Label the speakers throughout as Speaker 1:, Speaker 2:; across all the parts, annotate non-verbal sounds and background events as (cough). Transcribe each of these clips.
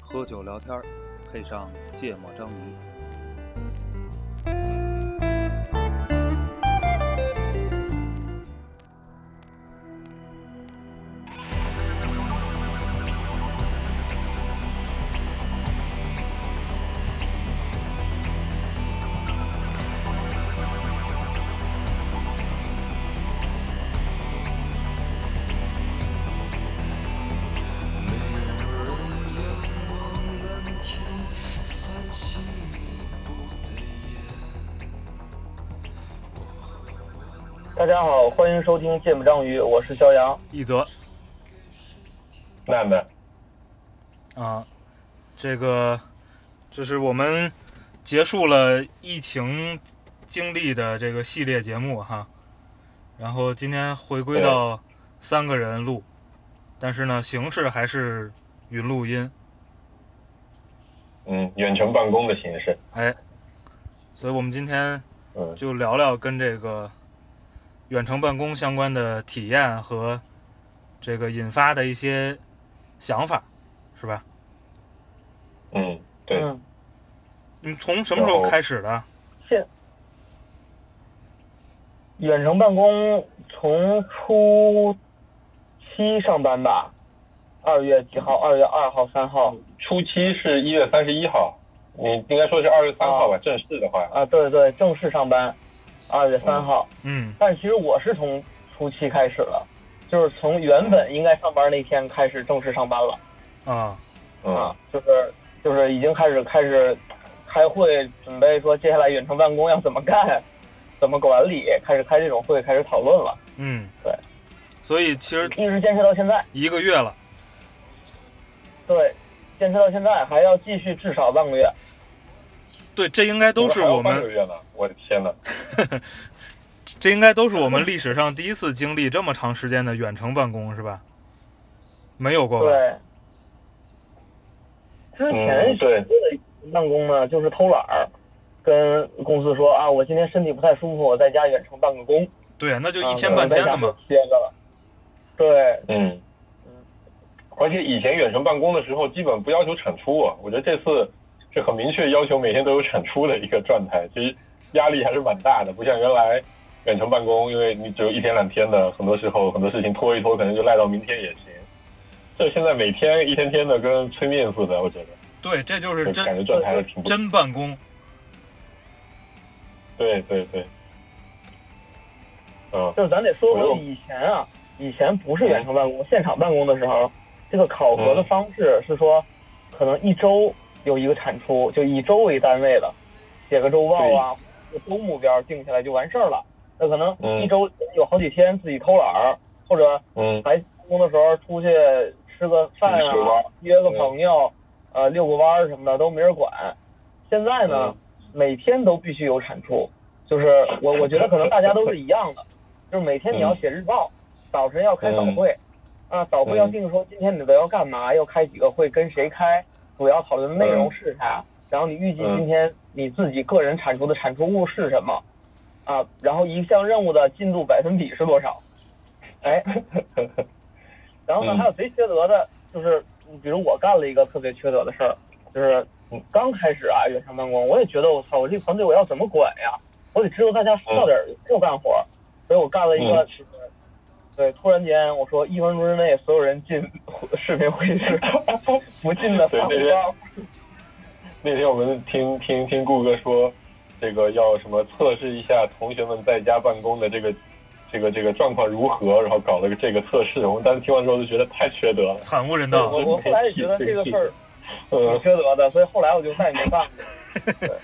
Speaker 1: 喝酒聊天，配上芥末章鱼。
Speaker 2: 欢迎收听《芥末章鱼》，我是肖阳。
Speaker 1: 一泽。
Speaker 3: 曼曼，
Speaker 1: 啊，这个就是我们结束了疫情经历的这个系列节目哈，然后今天回归到三个人录，但是呢，形式还是云录音，
Speaker 3: 嗯，远程办公的形式，
Speaker 1: 哎，所以我们今天
Speaker 3: 嗯。
Speaker 1: 就聊聊跟这个远程办公相关的体验和这个引发的一些想法，是吧？
Speaker 3: 嗯，对，
Speaker 2: 嗯，
Speaker 1: 你从什么时候开始的？
Speaker 2: 现远程办公从初七上班吧，二月几号？二月二号、三号
Speaker 3: 初七是一月三十一号，你应该说是二月三号吧？正式的话，
Speaker 2: 啊？对对，正式上班，二月三号。
Speaker 1: 嗯
Speaker 2: 但是其实我是从初七开始了，就是从原本应该上班那天开始正式上班了。
Speaker 1: 啊
Speaker 3: 嗯
Speaker 2: 啊，就是就是已经开始开始开会，准备说接下来远程办公要怎么干，怎么管理，开始开这种会，开始讨论了，
Speaker 1: 嗯，
Speaker 2: 对，
Speaker 1: 所以其实
Speaker 2: 一直坚持到现在。
Speaker 1: 一个月了，
Speaker 2: 对，坚持到现在还要继续至少半个月。
Speaker 1: 对，这应该都是我们
Speaker 3: 我的天呐，(laughs)
Speaker 1: 这应该都是我们历史上第一次经历这么长时间的远程办公，是吧？没有过吧？
Speaker 2: 对，之前的办公呢，就是偷懒儿，跟公司说啊，我今天身体不太舒服，我在家远程办个工，
Speaker 1: 对啊，那就
Speaker 2: 啊
Speaker 1: 一天半天的嘛。
Speaker 2: 歇着了。对，
Speaker 3: 嗯，而且以前远程办公的时候，基本不要求产出啊，我觉得这次是很明确要求每天都有产出的一个状态，其实压力还是蛮大的，不像原来远程办公，因为你只有一天两天的，很多时候很多事情拖一拖，可能就赖到明天也行。这现在每天一天天的跟催命似的，我觉得，
Speaker 1: 对，这就是
Speaker 3: 就感觉
Speaker 1: 真
Speaker 3: 状态还是挺不
Speaker 1: 真办公。
Speaker 3: 对对对，嗯
Speaker 2: 就是咱得说回以前啊，以前不是远程办公，现场办公的时候，这个考核的方式是说，可能一周有一个产出，就以周为单位的，写个周报啊，个周目标定下来就完事儿了。那可能
Speaker 3: 嗯。
Speaker 2: 一周有好几天自己偷懒儿，或者
Speaker 3: 嗯。
Speaker 2: 来办公的时候出去吃个饭啊约个朋友，呃，遛个弯儿什么的都没人管。现在呢，每天都必须有产出，就是我 (laughs) 我觉得可能大家都是一样的，就是每天你要写日报，早晨要开早会，啊，早会要定说今天你都要干嘛，要开几个会，跟谁开，主要讨论的内容是啥，然后你预计今天你自己个人产出的产出物是什么，啊，然后一项任务的进度百分比是多少，哎，(laughs) 然后呢，
Speaker 3: 嗯
Speaker 2: 还有贼缺德的，就是比如我干了一个特别缺德的事儿，就是刚开始啊远程办公，我也觉得我操，我这个团队我要怎么管呀？我得知道大家说到点儿就干活儿，所以我干了一个对，突然间我说一分钟之内所有人进视频会议室，不进的
Speaker 3: 对
Speaker 2: 包。
Speaker 3: 那天我们听听听顾哥说，这个要什么测试一下同学们在家办公的这个这个这个状况如何，然后搞了个这个测试。我们当时听完之后就觉得太缺德了。
Speaker 1: 惨无人道。
Speaker 2: 我我后来也觉得这个事儿挺
Speaker 3: 嗯
Speaker 2: 缺德的，所以后来我就再也没干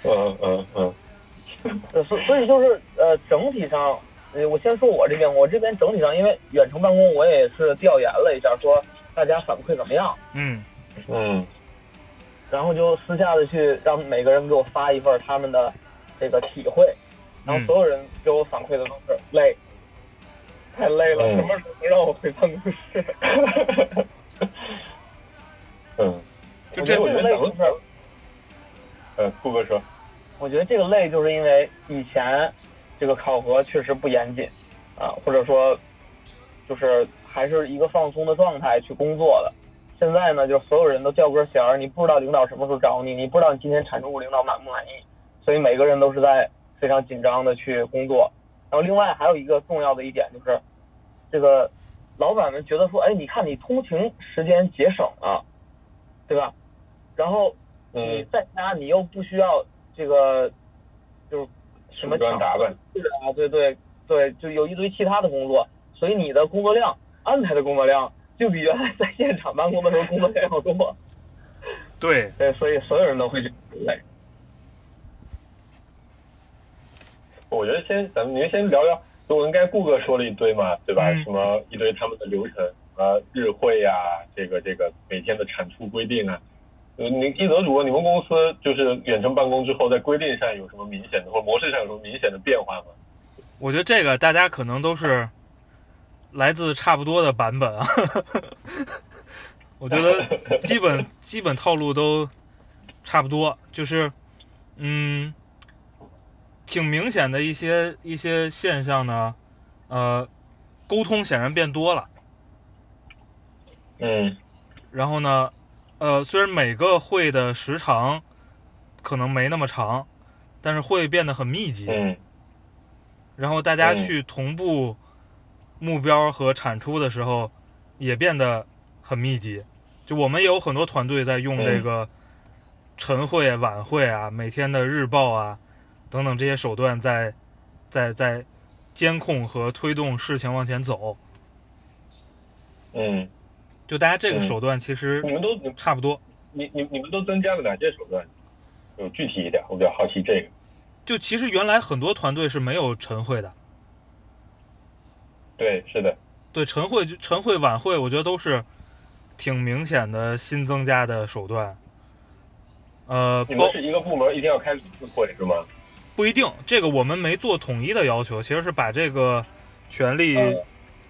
Speaker 2: 过。(laughs)
Speaker 3: 嗯嗯嗯
Speaker 2: 呃，所所以就是呃，整体上，呃，我先说我这边，我这边整体上，因为远程办公，我也是调研了一下，说大家反馈怎么样，
Speaker 1: 嗯。
Speaker 3: 嗯
Speaker 2: 然后就私下的去让每个人给我发一份他们的这个体会，然后
Speaker 1: 嗯。
Speaker 2: 所有人给我反馈的都是累，太累了，
Speaker 3: 嗯。
Speaker 2: 什么时候能让我回办公室？(laughs)
Speaker 3: 嗯，
Speaker 1: 就这
Speaker 2: 我觉得累就是
Speaker 3: 呃，顾哥说，
Speaker 2: 我觉得这个累就是因为以前这个考核确实不严谨啊，或者说就是还是一个放松的状态去工作的。现在呢，就是所有人都较根弦儿，你不知道领导什么时候找你，你不知道你今天产出物领导满不满意，所以每个人都是在非常紧张的去工作。然后另外还有一个重要的一点就是，这个老板们觉得说，哎，你看你通勤时间节省了，对吧？然后你
Speaker 3: 嗯，
Speaker 2: 在家你又不需要这个，就是什么
Speaker 3: 梳妆打扮，
Speaker 2: 是啊，对对对，就有一堆其他的工作，所以你的工作量安排的工作量就比原来在现场办公的时候工作量要多。(laughs)
Speaker 1: 对，
Speaker 2: 对，所以所有人都会觉得累。
Speaker 3: 我觉得先咱们您先聊聊，就我应该顾哥说了一堆嘛，对吧？
Speaker 1: 嗯
Speaker 3: 什么一堆他们的流程，呃，日会呀、这个这个每天的产出规定啊。呃，你一泽主播，你们公司就是远程办公之后，在规定上有什么明显的或者模式上有什么明显的变化吗？
Speaker 1: 我觉得这个大家可能都是来自差不多的版本啊。我觉得基本 (laughs) 基本套路都差不多，就是嗯，挺明显的一些一些现象呢，呃，沟通显然变多了。
Speaker 3: 嗯
Speaker 1: 然后呢，呃，虽然每个会的时长可能没那么长，但是会变得很密集。
Speaker 3: 嗯
Speaker 1: 然后大家
Speaker 3: 嗯
Speaker 1: 去同步目标和产出的时候，也变得很密集。就我们也有很多团队在用
Speaker 3: 嗯
Speaker 1: 这个晨会、晚会啊、每天的日报啊等等这些手段在，在在监控和推动事情往前走。
Speaker 3: 嗯，
Speaker 1: 就大家这个
Speaker 3: 嗯
Speaker 1: 手段其实
Speaker 3: 你们都
Speaker 1: 差不多。
Speaker 3: 你你你们都增加了哪些手段？就具体一点，我比较好奇这个。
Speaker 1: 就其实原来很多团队是没有晨会的，
Speaker 3: 对，是的，
Speaker 1: 对晨会、晨会、晚会，我觉得都是挺明显的新增加的手段。呃，
Speaker 3: 你们是一个部门一定要开几次会是吗？
Speaker 1: 不一定，这个我们没做统一的要求，其实是把这个权利
Speaker 3: 嗯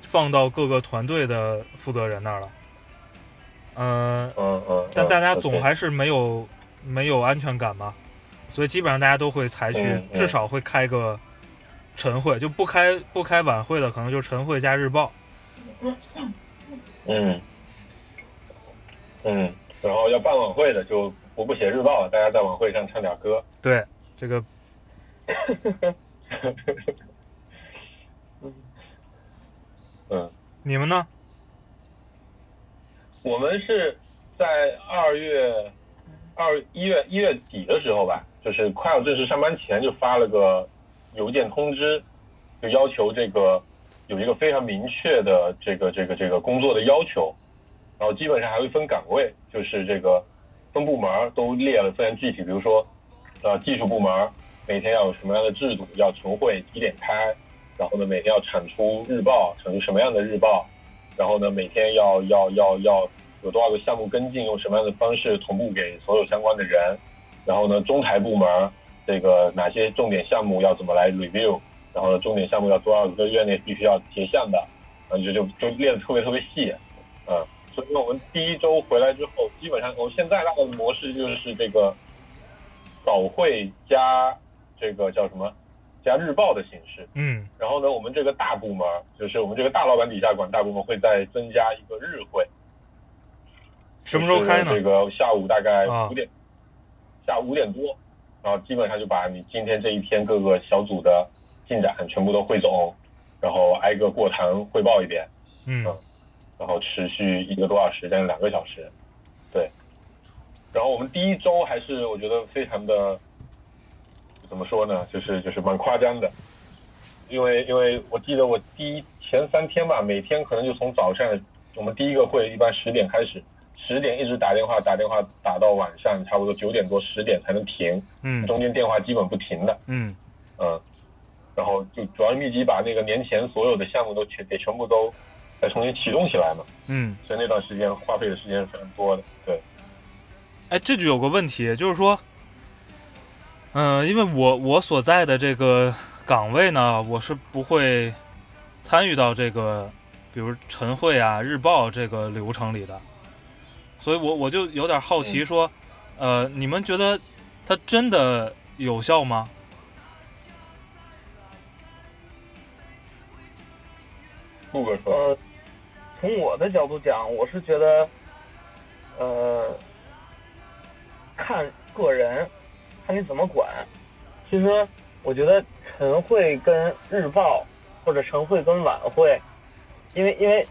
Speaker 1: 放到各个团队的负责人那儿了。嗯、
Speaker 3: 嗯嗯。
Speaker 1: 但大家
Speaker 3: 嗯
Speaker 1: 总还是没有没有安全感嘛，所以基本上大家都会采取至少会开个晨会，就不开不开晚会的，可能就晨会加日报。
Speaker 3: 嗯，嗯，然后要办晚会的就不不写日报了，大家在晚会上唱点歌。
Speaker 1: 对，这个 (laughs)
Speaker 3: 嗯，
Speaker 1: 你们呢？
Speaker 3: 我们是在二月二一月一月底的时候吧，就是快要正式上班前就发了个邮件通知，就要求这个有一个非常明确的这个这个这个工作的要求，然后基本上还会分岗位，就是这个分部门都列了非常具体，比如说呃技术部门每天要有什么样的制度，要晨会几点开，然后呢每天要产出日报，产出什么样的日报，然后呢每天要要要要有多少个项目跟进，用什么样的方式同步给所有相关的人，然后呢中台部门这个哪些重点项目要怎么来 review，然后呢重点项目要多少个月内必须要结项的，然后就就就列的特别特别细，啊、所以我们第一周回来之后，基本上我们现在大概的模式就是这个早会加这个叫什么加日报的形式，
Speaker 1: 嗯。
Speaker 3: 然后呢，我们这个大部门就是我们这个大老板底下管大部门会再增加一个日会，
Speaker 1: 什么时候开呢？
Speaker 3: 这个下午大概
Speaker 1: 啊。
Speaker 3: 五点，下午五点多，然后基本上就把你今天这一天各个小组的进展全部都汇总，然后挨个过堂汇报一遍，
Speaker 1: 嗯。
Speaker 3: 然后持续一个多小时，将近两个小时，对。然后我们第一周还是我觉得非常的，怎么说呢，就是就是蛮夸张的，因为因为我记得我第一前三天吧，每天可能就从早上我们第一个会一般十点开始，十点一直打电话打电话打到晚上差不多九点多十点才能停，
Speaker 1: 嗯。
Speaker 3: 中间电话基本不停的，
Speaker 1: 嗯。
Speaker 3: 嗯，然后就主要是密集把那个年前所有的项目都全得全部都再重新启动起来嘛，
Speaker 1: 嗯。
Speaker 3: 所以那段时间花费的时间是非常多的。对，
Speaker 1: 哎，这就有个问题，就是说，嗯、因为我我所在的这个岗位呢，我是不会参与到这个，比如晨会啊、日报这个流程里的，所以我我就有点好奇，说，呃，你们觉得它真的有效吗？
Speaker 3: 顾哥说，
Speaker 2: 呃，从我的角度讲，我是觉得，呃，看个人，看你怎么管。其实我觉得晨会跟日报或者晨会跟晚会，因为因为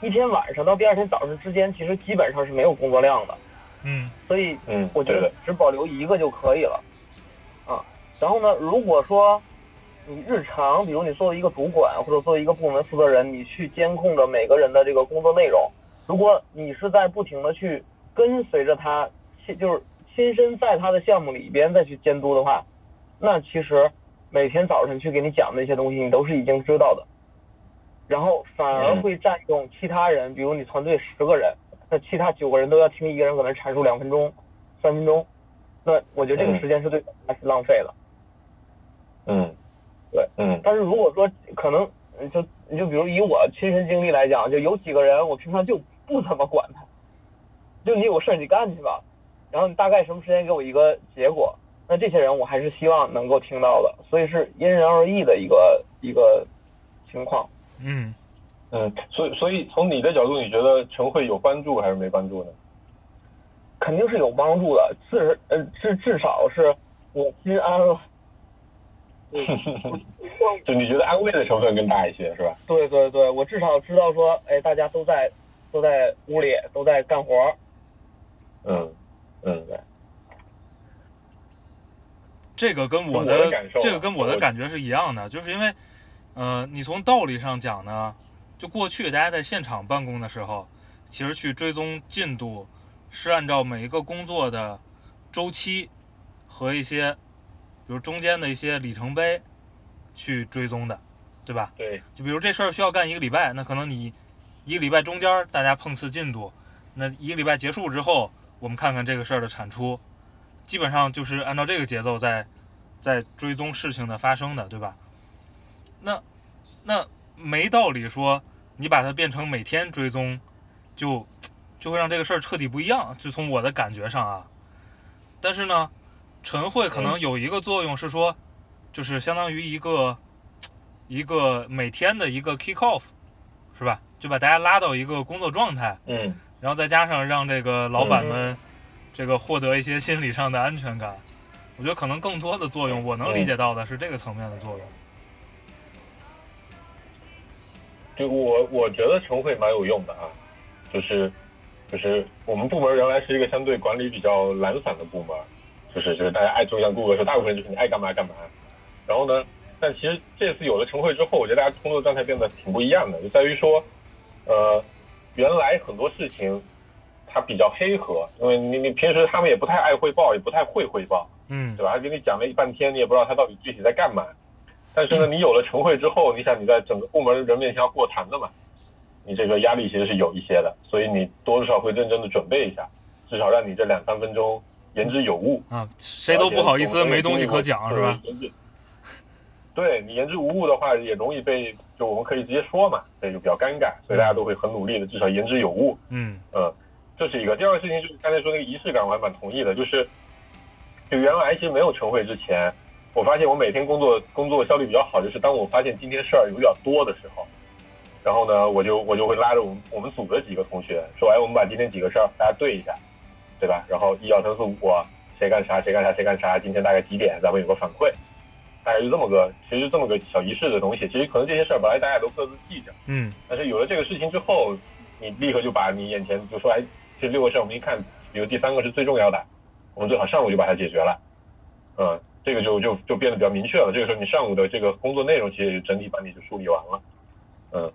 Speaker 2: 一天晚上到第二天早上之间，其实基本上是没有工作量的，
Speaker 1: 嗯
Speaker 2: 所以
Speaker 3: 嗯，
Speaker 2: 我觉得，只保留一个就可以了，啊。然后呢，如果说你日常，比如你作为一个主管或者作为一个部门负责人，你去监控着每个人的这个工作内容，如果你是在不停的去跟随着他，亲就是亲身在他的项目里边再去监督的话，那其实每天早晨去给你讲的那些东西，你都是已经知道的，然后反而
Speaker 3: 嗯。
Speaker 2: 会占用其他人，比如你团队十个人，那其他九个人都要听一个人可能阐述两分钟、三分钟，那我觉得这个
Speaker 3: 嗯。
Speaker 2: 时间是对大家是浪费了。
Speaker 3: 嗯，
Speaker 2: 对，
Speaker 3: 嗯。
Speaker 2: 但是如果说可能，嗯就你就比如以我亲身经历来讲，就有几个人我平常就不怎么管他，就你有事儿你干去吧，然后你大概什么时间给我一个结果，那这些人我还是希望能够听到的，所以是因人而异的一个一个情况。
Speaker 1: 嗯，
Speaker 3: 嗯，所以所以从你的角度，你觉得晨会有帮助还是没帮助呢？
Speaker 2: 肯定是有帮助的，至呃至至少是我心安了。(laughs)
Speaker 3: 就你觉得安慰的成分更大一些，是吧？
Speaker 2: 对对对，我至少知道说，哎，大家都在都在屋里都在干活儿。
Speaker 3: 嗯对，
Speaker 1: 这个跟我的这个跟我的感觉是一样的，就是因为，呃，你从道理上讲呢，就过去大家在现场办公的时候，其实去追踪进度是按照每一个工作的周期和一些，比如中间的一些里程碑去追踪的，对吧？
Speaker 3: 对，
Speaker 1: 就比如这事儿需要干一个礼拜，那可能你一个礼拜中间大家碰次进度，那一个礼拜结束之后，我们看看这个事儿的产出，基本上就是按照这个节奏在在追踪事情的发生的，对吧？那那没道理说你把它变成每天追踪，就就会让这个事儿彻底不一样。就从我的感觉上啊，但是呢，晨会可能有一个作用是说，就是相当于一个一个每天的一个 kick off，是吧？就把大家拉到一个工作状态，
Speaker 3: 嗯
Speaker 1: 然后再加上让这个老板们这个获得一些心理上的安全感，我觉得可能更多的作用，我能理解到的是这个层面的作用。
Speaker 3: 就我我觉得晨会蛮有用的啊，就是就是我们部门原来是一个相对管理比较懒散的部门，就是就是大家爱就像顾哥说，大部分就是你爱干嘛干嘛。然后呢，但其实这次有了晨会之后，我觉得大家工作状态变得挺不一样的，就在于说，呃，原来很多事情它比较黑盒，因为你你平时他们也不太爱汇报，也不太会汇报，
Speaker 1: 嗯
Speaker 3: 对吧？他给你讲了一半天，你也不知道他到底具体在干嘛。但是呢，你有了晨会之后，你想你在整个部门人面前要过谈的嘛，你这个压力其实是有一些的，所以你多少会认真的准备一下，至少让你这两三分钟言之有物。
Speaker 1: 啊，谁都不好意思没东西可讲，是吧？？
Speaker 3: 对你言之无物的话，也容易被就我们可以直接说嘛，这就比较尴尬，所以大家都会很努力的，至少言之有物。
Speaker 1: 嗯
Speaker 3: 嗯，这是一个。第二个事情就是刚才说那个仪式感，我还蛮同意的，就是就原来其实没有晨会之前，我发现我每天工作工作效率比较好，就是当我发现今天事儿有点多的时候，然后呢，我就我就会拉着我们我们组的几个同学说，哎，我们把今天几个事儿大家对一下，对吧？然后一二三四五，谁干啥谁干啥谁干啥，今天大概几点，咱们有个反馈，大概就这么个，其实这么个小仪式的东西。其实可能这些事儿本来大家都各自记着。
Speaker 1: 嗯
Speaker 3: 但是有了这个事情之后，你立刻就把你眼前就说，哎，这六个事儿我们一看，比如第三个是最重要的，我们最好上午就把它解决了。嗯，这个就就就变得比较明确了。这个时候你上午的这个工作内容其实也整体把你就梳理完了。嗯，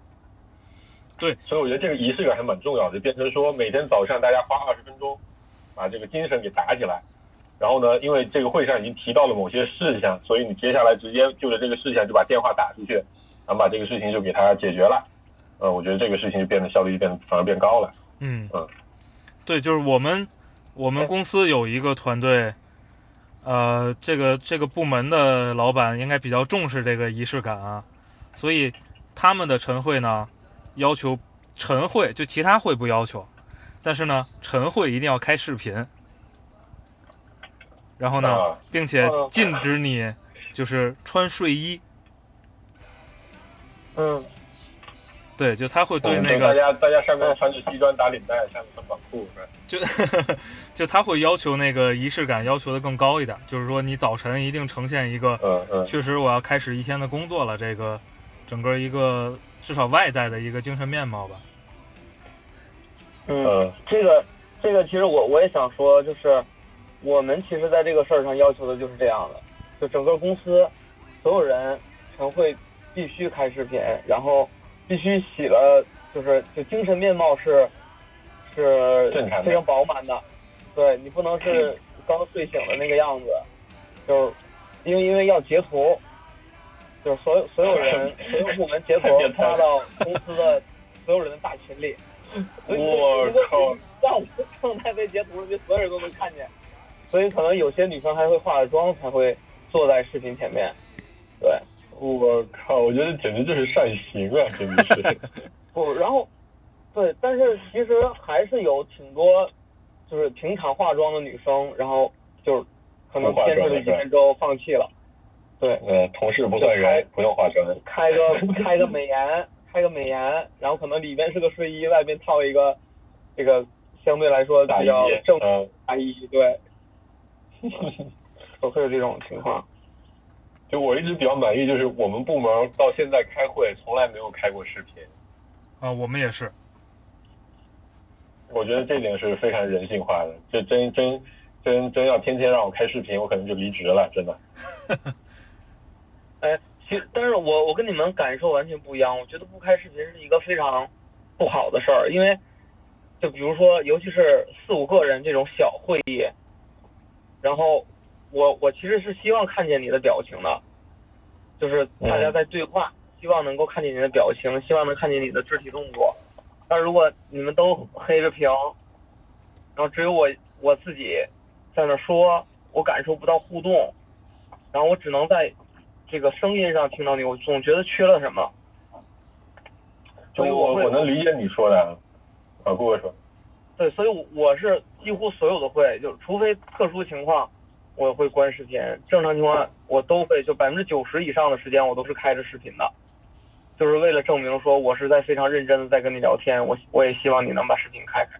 Speaker 1: 对，
Speaker 3: 所以我觉得这个仪式感还蛮重要的，就变成说每天早上大家花二十分钟，把这个精神给打起来。然后呢，因为这个会上已经提到了某些事项，所以你接下来直接就着这个事项就把电话打出去，然后把这个事情就给它解决了。呃，我觉得这个事情就变得效率就变反而变高了。
Speaker 1: 嗯
Speaker 3: 嗯，
Speaker 1: 对，就是我们我们公司有一个团队，呃，这个这个部门的老板应该比较重视这个仪式感啊，所以他们的晨会呢，要求晨会就其他会不要求，但是呢，晨会一定要开视频。然后呢，
Speaker 3: 啊
Speaker 1: 并且
Speaker 2: 嗯
Speaker 1: 禁止你就是穿睡衣。
Speaker 2: 嗯，
Speaker 1: 对，就他会对
Speaker 3: 嗯
Speaker 1: 那个
Speaker 3: 大家大家上面穿着西装打领带，下面穿短裤，是吧？
Speaker 1: 就 (laughs) 就他会要求那个仪式感要求的更高一点，就是说你早晨一定呈现一个
Speaker 3: 嗯嗯
Speaker 1: 确实我要开始一天的工作了，这个整个一个至少外在的一个精神面貌吧。
Speaker 2: 嗯，
Speaker 3: 嗯
Speaker 2: 这个这个其实我我也想说，就是我们其实在这个事儿上要求的就是这样的，就整个公司所有人晨会必须开视频，然后必须洗了，就是就精神面貌是是非常饱满的，对你不能是 (clears throat) 刚睡醒的那个样子，就是因为因为要截图。就是所有所有人 (laughs) 所有部门截图发到公司的 (laughs) 所有人的大群里，
Speaker 3: 我靠 (laughs)
Speaker 2: 让我正在被截图，就所有人都能看见。所以可能有些女生还会化着妆才会坐在视频前面。对，
Speaker 3: 我靠，我觉得简直就是善行啊，简直是。(laughs)
Speaker 2: 不，然后对，但是其实还是有挺多就是平常化妆的女生，然后就是可能坚持了几天之后放弃了。对，
Speaker 3: 呃，同事不算人，不用化妆。
Speaker 2: 开个开个美颜，开个美颜，然后可能里边是个睡衣，外边套一个这个相对来说比较正
Speaker 3: 嗯，
Speaker 2: 大衣，对，都 (laughs) 会有这种情况。
Speaker 3: 就我一直比较满意，就是我们部门到现在开会从来没有开过视频，
Speaker 1: 啊，我们也是。
Speaker 3: 我觉得这点是非常人性化的。这真真真真要天天让我开视频，我可能就离职了，真的。(laughs)
Speaker 2: 哎，其实，但是我我跟你们感受完全不一样。我觉得不开视频是一个非常不好的事儿，因为就比如说，尤其是四五个人这种小会议，然后我我其实是希望看见你的表情的，就是大家在对话，希望能够看见你的表情，希望能看见你的肢体动作。但如果你们都黑着屏，然后只有我我自己在那说，我感受不到互动，然后我只能在这个声音上听到你，我总觉得缺了什么。
Speaker 3: 就我
Speaker 2: 所以我
Speaker 3: 我能理解你说的啊，啊，顾哥说，
Speaker 2: 对，所以我我是几乎所有的会，就除非特殊情况，我会关视频。正常情况我都会，就百分之九十以上的时间我都是开着视频的，就是为了证明说我是在非常认真的在跟你聊天。我我也希望你能把视频开开。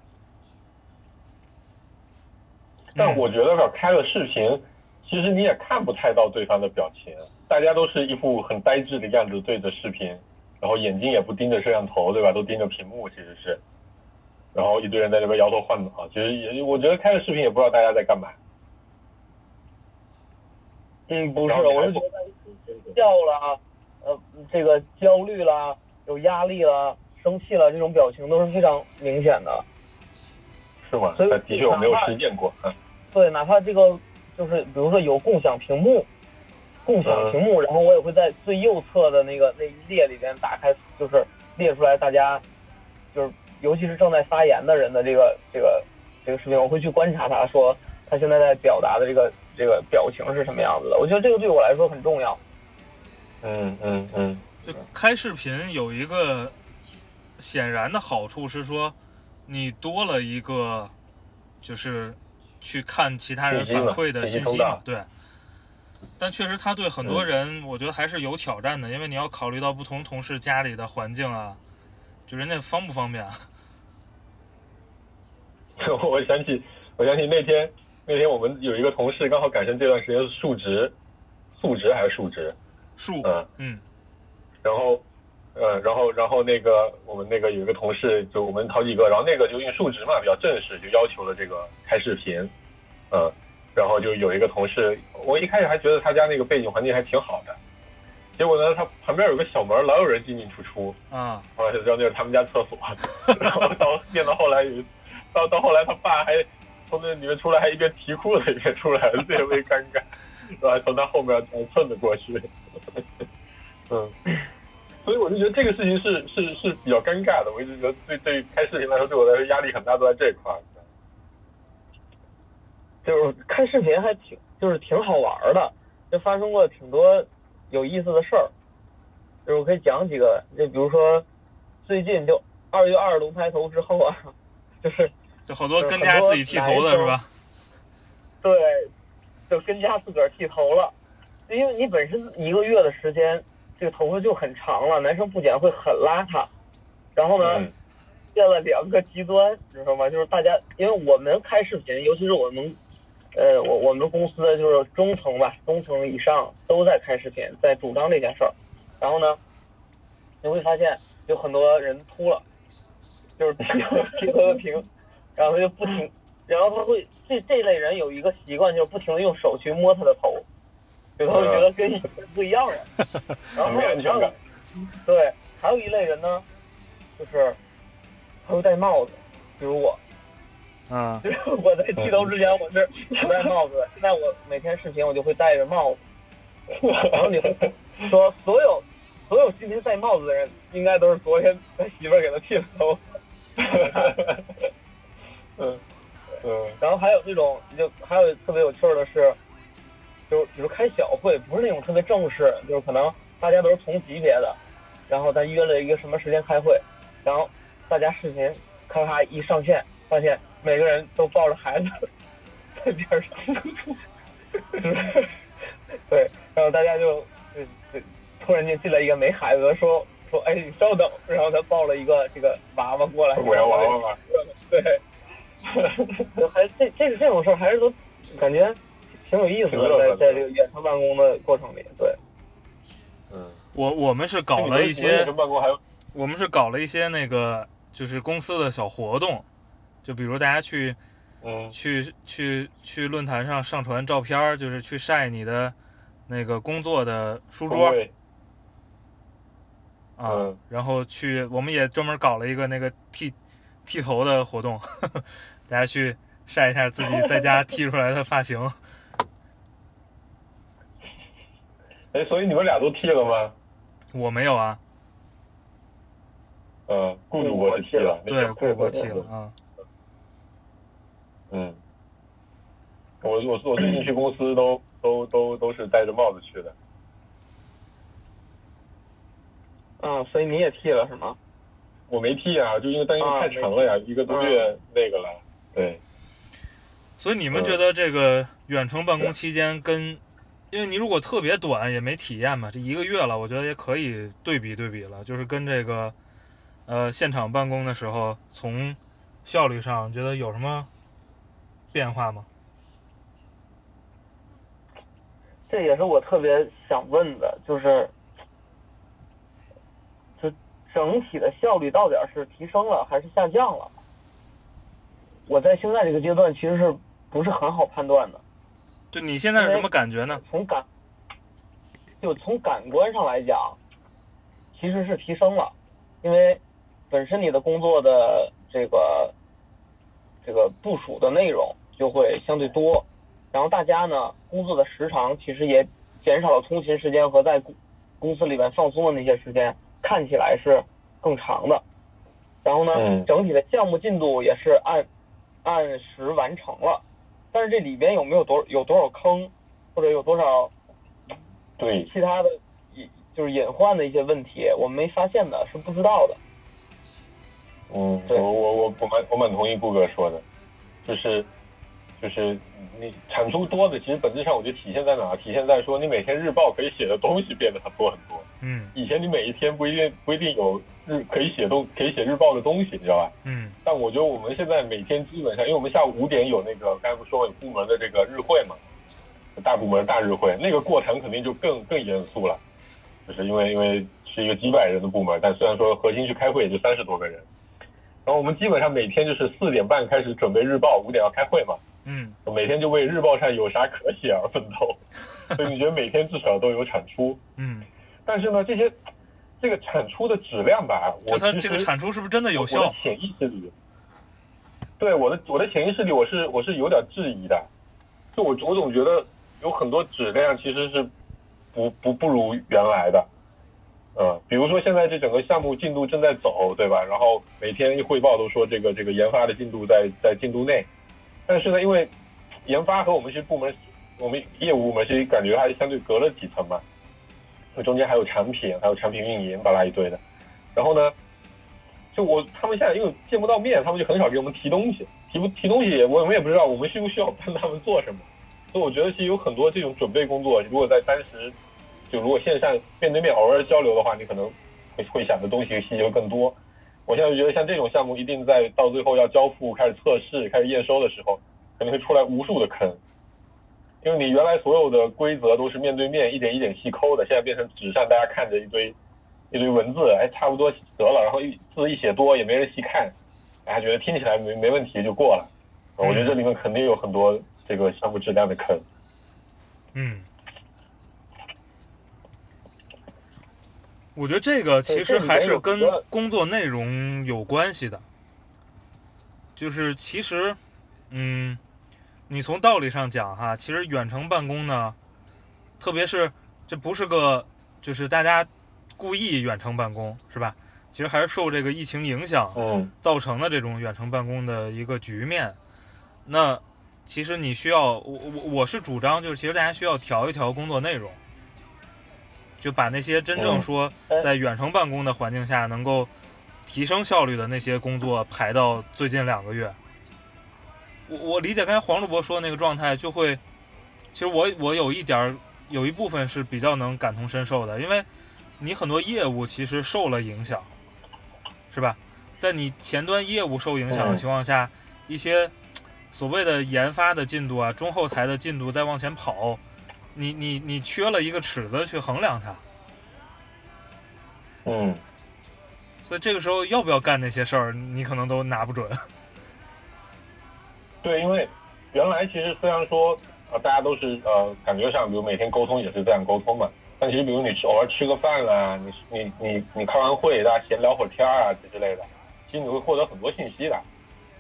Speaker 3: 但我觉得吧，开了视频，其实你也看不太到对方的表情，大家都是一副很呆滞的样子对着视频，然后眼睛也不盯着摄像头，对吧？都盯着屏幕，其实是，然后一堆人在那边摇头晃脑，其实也我觉得开了视频也不知道大家在干嘛。
Speaker 2: 嗯，不是，我是觉得笑了，呃，这个焦虑啦，有压力啦，生气了，这种表情都是非常明显的。
Speaker 3: 是吗？
Speaker 2: 所
Speaker 3: 的确我没有实践过啊。
Speaker 2: 对，哪怕这个就是比如说有共享屏幕，共享屏幕，然后我也会在最右侧的那个那一列里边打开，就是列出来大家，就是尤其是正在发言的人的这个这个这个视频，我会去观察他说他现在在表达的这个这个表情是什么样子的。我觉得这个对我来说很重要。
Speaker 3: 嗯嗯嗯，
Speaker 1: 就开视频有一个显然的好处是说，你多了一个就是去看其他人反馈的
Speaker 3: 信息
Speaker 1: 嘛，对。但确实，他对很多人，我觉得还是有挑战的，因为你要考虑到不同同事家里的环境啊，就人家方不方便啊？(laughs) (laughs)
Speaker 3: 我想起我想起那天那天我们有一个同事刚好赶上这段时间是数值，数值还是数值？
Speaker 1: 数，
Speaker 3: 嗯
Speaker 1: 嗯
Speaker 3: 然后，呃，然后，然后那个我们那个有一个同事，就我们好几个，然后那个就因为数值嘛比较正式，就要求了这个开视频，嗯，然后就有一个同事，我一开始还觉得他家那个背景环境还挺好的，结果呢，他旁边有个小门，老有人进进出出，
Speaker 1: 啊，
Speaker 3: 后来才知道那是他们家厕所，(laughs) 然后到变到后来有，到到后来他爸还从那里面出来，还一边提裤子一边出来，略微尴尬，(laughs) 然后还从他后面才蹭着过去，(laughs) 嗯，所以我就觉得这个事情是是是比较尴尬的，我一直觉得对对拍视频来说，对我来说压力很大，都在这一块儿。
Speaker 2: 就是看视频还挺就是挺好玩的，就发生过挺多有意思的事儿。就是我可以讲几个，就比如说最近就二月二龙抬头之后啊，就是
Speaker 1: 就好多跟家自己剃头的是吧？
Speaker 2: 对，就跟家自个儿剃头了，因为你本身一个月的时间，这个头发就很长了，男生不剪会很邋遢。然后呢，
Speaker 3: 嗯
Speaker 2: 见了两个极端，你知道吗？就是大家，因为我们开视频，尤其是我们，呃，我我们公司的就是中层吧，中层以上都在开视频，在主张这件事儿。然后呢，你会发现有很多人秃了，就是剃剃头的平，然后他就不停，然后他会这这类人有一个习惯，就是不停的用手去摸他的头，有时候觉得跟以前不一样了。然后
Speaker 3: 没安全感。
Speaker 2: 对，还有一类人呢，就是他会戴帽子，比如我，
Speaker 1: 嗯
Speaker 2: 就是我在剃头之前我是不戴帽子的，现在我每天视频我就会戴着帽子。对然后你会说，所有所有今天戴帽子的人，应该都是昨天他媳妇儿给他剃的头。(laughs)
Speaker 3: 嗯嗯
Speaker 2: 然后还有那种，就还有特别有趣儿的是，就是比如开小会，不是那种特别正式，就是可能大家都是同级别的，然后咱约了一个什么时间开会，然后大家视频咔咔一上线，发现每个人都抱着孩子 (laughs) 在边上，对，然后大家就就就突然间进来一个没孩子的说说，哎，你稍等，然后他抱了一个这个娃娃过来，
Speaker 3: 我要娃娃。嘛。
Speaker 2: 对，(laughs) 还这这这种事儿还是都感觉挺有意思的，
Speaker 3: 的。
Speaker 2: 在在这个远程办公的过程里，对，
Speaker 3: 嗯，
Speaker 1: 我我们是搞了一些
Speaker 3: 远程办公还有
Speaker 1: 我们是搞了一些那个就是公司的小活动，就比如大家去
Speaker 3: 嗯
Speaker 1: 去去去论坛上上传照片儿，就是去晒你的那个工作的书桌啊，
Speaker 3: 嗯
Speaker 1: 然后去我们也专门搞了一个那个剃剃头的活动，(laughs) 大家去晒一下自己在家剃出来的发型。(laughs)
Speaker 3: 哎，所以你们俩都剃了吗？
Speaker 1: 我没有啊，
Speaker 3: 嗯，顾主播是剃了，那
Speaker 1: 对，
Speaker 3: 个
Speaker 1: 顾我
Speaker 2: 对对
Speaker 1: 剃了啊。
Speaker 3: 嗯，我我我最近去公司都都都都是戴着帽子去的。
Speaker 2: 嗯，所以你也剃了是吗？
Speaker 3: 我没剃啊，就因为但因为
Speaker 2: 啊
Speaker 3: 太长了呀，一个多月那个了。对，
Speaker 1: 所以你们觉得这个远程办公期间跟，因为你如果特别短也没体验嘛，这一个月了，我觉得也可以对比对比了，就是跟这个，呃，现场办公的时候，从效率上觉得有什么变化吗？
Speaker 2: 这也是我特别想问的，就是，就整体的效率到底是提升了还是下降了？我在现在这个阶段其实是不是很好判断的。
Speaker 1: 就你现在是什么感觉呢？
Speaker 2: 从感，就从感官上来讲，其实是提升了，因为本身你的工作的这个这个部署的内容就会相对多，然后大家呢工作的时长其实也减少了通勤时间和在公公司里面放松的那些时间，看起来是更长的。然后呢，
Speaker 3: 嗯
Speaker 2: 整体的项目进度也是按按时完成了，但是这里边有没有多有多少坑，或者有多少
Speaker 3: 对，
Speaker 2: 其他的隐就是隐患的一些问题，我们没发现的，是不知道的。
Speaker 3: 嗯，
Speaker 2: 对
Speaker 3: 我我我我蛮我蛮同意顾哥说的，就是就是你产出多的，其实本质上我觉得体现在哪？体现在说你每天日报可以写的东西变得很多很多。
Speaker 1: 嗯
Speaker 3: 以前你每一天不一定不一定有日可以写东可以写日报的东西，你知道吧？
Speaker 1: 嗯
Speaker 3: 但我觉得我们现在每天基本上，因为我们下午五点有那个刚才不说有部门的这个日会嘛，大部门大日会，那个过程肯定就更更严肃了，就是因为因为是一个几百人的部门，但虽然说核心去开会也就三十多个人，然后我们基本上每天就是四点半开始准备日报，五点要开会嘛，
Speaker 1: 嗯
Speaker 3: 每天就为日报上有啥可写而奋斗，(laughs) 所以你觉得每天至少都有产出，
Speaker 1: 嗯，
Speaker 3: 但是呢，这些这个产出的质量吧，
Speaker 1: 我它这个产出是不是真的有效我
Speaker 3: 的？潜意识里，对我的我的潜意识里，我是我是有点质疑的，就我我总觉得有很多质量其实是不不不如原来的，嗯，比如说现在这整个项目进度正在走，对吧？然后每天一汇报都说这个这个研发的进度在在进度内，但是呢，因为研发和我们其实部门我们业务部门其实感觉还相对隔了几层嘛，那中间还有产品，还有产品运营，巴拉一堆的。然后呢，就我他们现在因为见不到面，他们就很少给我们提东西，提不提东西我们也不知道我们需不需要帮他们做什么。所以我觉得其实有很多这种准备工作，如果在当时就如果线上面对面偶尔交流的话，你可能会会想的东西细节会更多。我现在觉得像这种项目，一定在到最后要交付、开始测试、开始验收的时候，肯定会出来无数的坑，因为你原来所有的规则都是面对面一点一点细抠的，现在变成纸上大家看着一堆一堆文字，哎，差不多得了，然后一字一写多也没人细看，大家觉得听起来没没问题就过了。我觉得这里面肯定有很多这个项目质量的坑。
Speaker 1: 嗯，我觉得这个其实还是跟工作内容有关系的。就是其实，嗯，你从道理上讲哈，其实远程办公呢，特别是这不是个就是大家故意远程办公是吧？其实还是受这个疫情影响
Speaker 3: 嗯
Speaker 1: 造成的这种远程办公的一个局面。那其实你需要，我我我是主张，就是其实大家需要调一调工作内容，就把那些真正
Speaker 3: 嗯
Speaker 1: 说
Speaker 2: 哎
Speaker 1: 在远程办公的环境下能够提升效率的那些工作排到最近两个月。我我理解刚才黄主播说的那个状态，就会，其实我我有一点儿有一部分是比较能感同身受的，因为你很多业务其实受了影响，是吧？在你前端业务受影响的
Speaker 3: 嗯
Speaker 1: 情况下，一些所谓的研发的进度啊，中后台的进度在往前跑，你你你缺了一个尺子去衡量它，
Speaker 3: 嗯，
Speaker 1: 所以这个时候要不要干那些事儿，你可能都拿不准。(laughs)
Speaker 3: 对，因为原来其实虽然说呃大家都是呃感觉上，比如每天沟通也是这样沟通嘛，但其实比如你吃偶尔吃个饭啦，你你你你开完会大家闲聊会儿天儿啊之类的，其实你会获得很多信息的。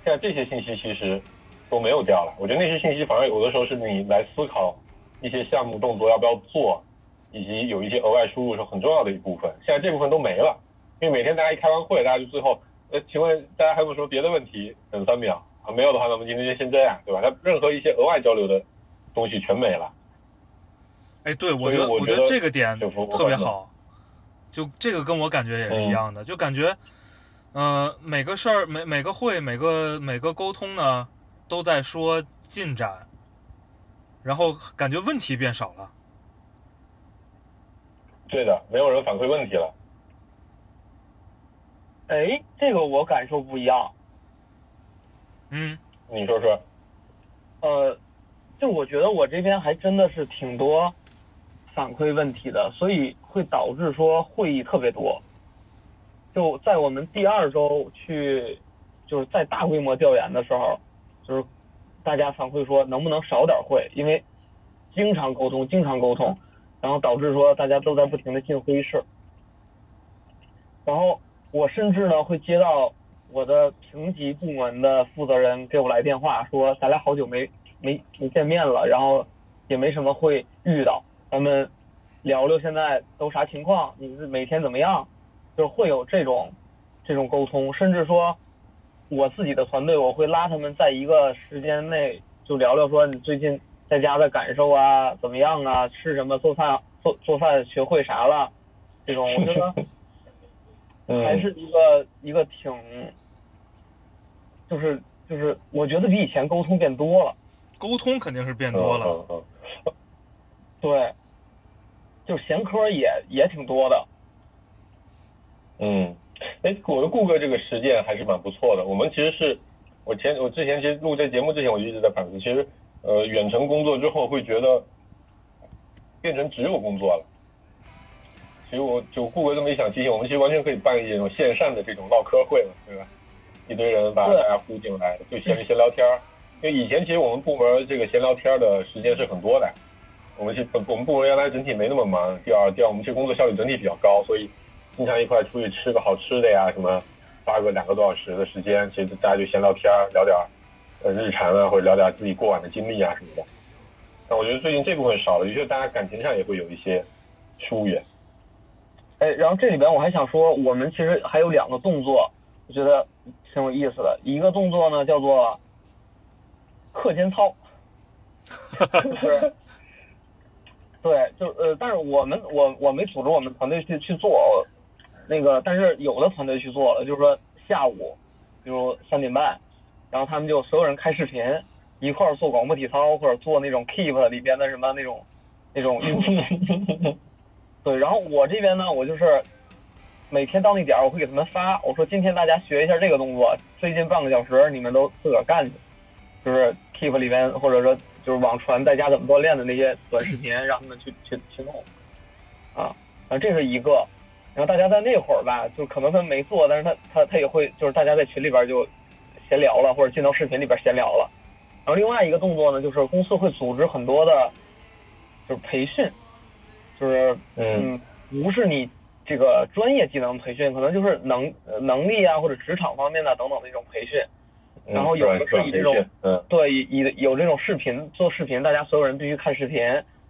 Speaker 3: 现在这些信息其实都没有掉了，我觉得那些信息反而有的时候是你来思考一些项目动作要不要做，以及有一些额外输入是很重要的一部分。现在这部分都没了，因为每天大家一开完会，大家就最后，呃，请问大家还有没有什么别的问题？等三秒啊，没有的话，那我们今天就先这样，对吧？它任何一些额外交流的东西全没了。
Speaker 1: 哎，对，我觉得
Speaker 3: 我觉得
Speaker 1: 这个点特别好，就这个跟我感觉也是一
Speaker 3: 嗯
Speaker 1: 样的，就感觉，呃，每个事儿、每每个会、每个每个沟通呢，都在说进展，然后感觉问题变少了。
Speaker 3: 对的，没有人反馈问题了。
Speaker 2: 哎，这个我感受不一样。
Speaker 1: 嗯
Speaker 3: 你说说，
Speaker 2: 呃，就我觉得我这边还真的是挺多反馈问题的，所以会导致说会议特别多。就在我们第二周去，就是在大规模调研的时候，就是大家反馈说能不能少点会，因为经常沟通，经常沟通，然后导致说大家都在不停的进会议室。然后我甚至呢会接到我的评级部门的负责人给我来电话说，咱俩好久没没没见面了，然后也没什么会遇到，咱们聊聊现在都啥情况，你每天怎么样，就会有这种这种沟通，甚至说我自己的团队我会拉他们在一个时间内就聊聊说你最近在家的感受啊，怎么样啊，吃什么，做饭做做饭学会啥了，这种我觉得。(laughs)
Speaker 3: 嗯，
Speaker 2: 还是一个一个挺，就是就是，我觉得比以前沟通变多了。
Speaker 1: 沟通肯定是变多了。
Speaker 2: 对，就是闲嗑也也挺多的。
Speaker 3: 嗯，哎，我的顾哥这个实践还是蛮不错的。我们其实是，我前我之前其实录这节目之前，我就一直在反思，其实呃，远程工作之后会觉得变成只有工作了。其实我就顾哥这么一想，提醒我们其实完全可以办一种线上的这种唠嗑会嘛，对吧？一堆人把大家呼进来，就闲闲聊天儿。因为以前其实我们部门这个闲聊天的时间是很多的，我们其实我们部门原来整体没那么忙。第二，第二我们其实工作效率整体比较高，所以经常一块出去吃个好吃的呀，什么花个两个多小时的时间，其实大家就闲聊天儿，聊点儿呃日常啊，或者聊点儿自己过往的经历啊什么的。但我觉得最近这部分少了，的确大家感情上也会有一些疏远。
Speaker 2: 哎，然后这里边我还想说，我们其实还有两个动作，我觉得挺有意思的。一个动作呢叫做课间操，(laughs) 就是对，就呃，但是我们我我没组织我们团队去去做，那个，但是有的团队去做了，就是说下午，比如三点半，然后他们就所有人开视频，一块儿做广播体操，或者做那种 Keep 里边的什么那种那种运动。(laughs) 对，然后我这边呢，我就是每天到那点儿，我会给他们发，我说今天大家学一下这个动作，最近半个小时你们都自个儿干去，就是 Keep 里边或者说就是网传在家怎么锻炼的那些短视频，让他们去去去弄。啊，啊，这是一个。然后大家在那会儿吧，就可能他没做，但是他他他也会，就是大家在群里边就闲聊了，或者进到视频里边闲聊了。然后另外一个动作呢，就是公司会组织很多的，就是培训，就是
Speaker 3: 嗯
Speaker 2: 嗯，不是你这个专业技能培训，可能就是能呃能力啊或者职场方面的等等的一种培训。
Speaker 3: 嗯
Speaker 2: 然后有的是以这种对，以以有这种视频做视频，大家所有人必须看视频，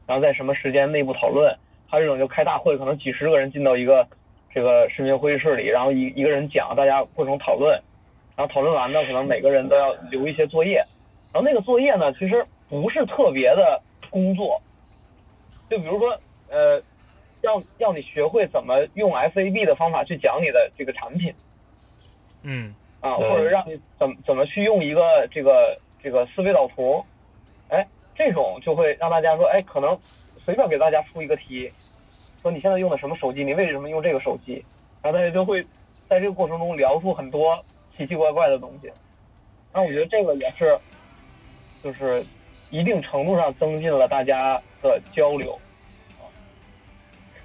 Speaker 2: 然后在什么时间内部讨论。还有一种就开大会，可能几十个人进到一个这个视频会议室里，然后一一个人讲，大家过程讨论，然后讨论完呢，可能每个人都要留一些作业，然后那个作业呢，其实不是特别的工作，就比如说呃，要要你学会怎么用 FAB 的方法去讲你的这个产品。
Speaker 1: 嗯。
Speaker 2: 啊，
Speaker 3: 嗯
Speaker 2: 或者让你怎么怎么去用一个这个这个思维导图，哎，这种就会让大家说，哎，可能随便给大家出一个题，说你现在用的什么手机，你为什么用这个手机，然后大家就会在这个过程中聊出很多奇奇怪怪的东西。那我觉得这个也是，就是一定程度上增进了大家的交流。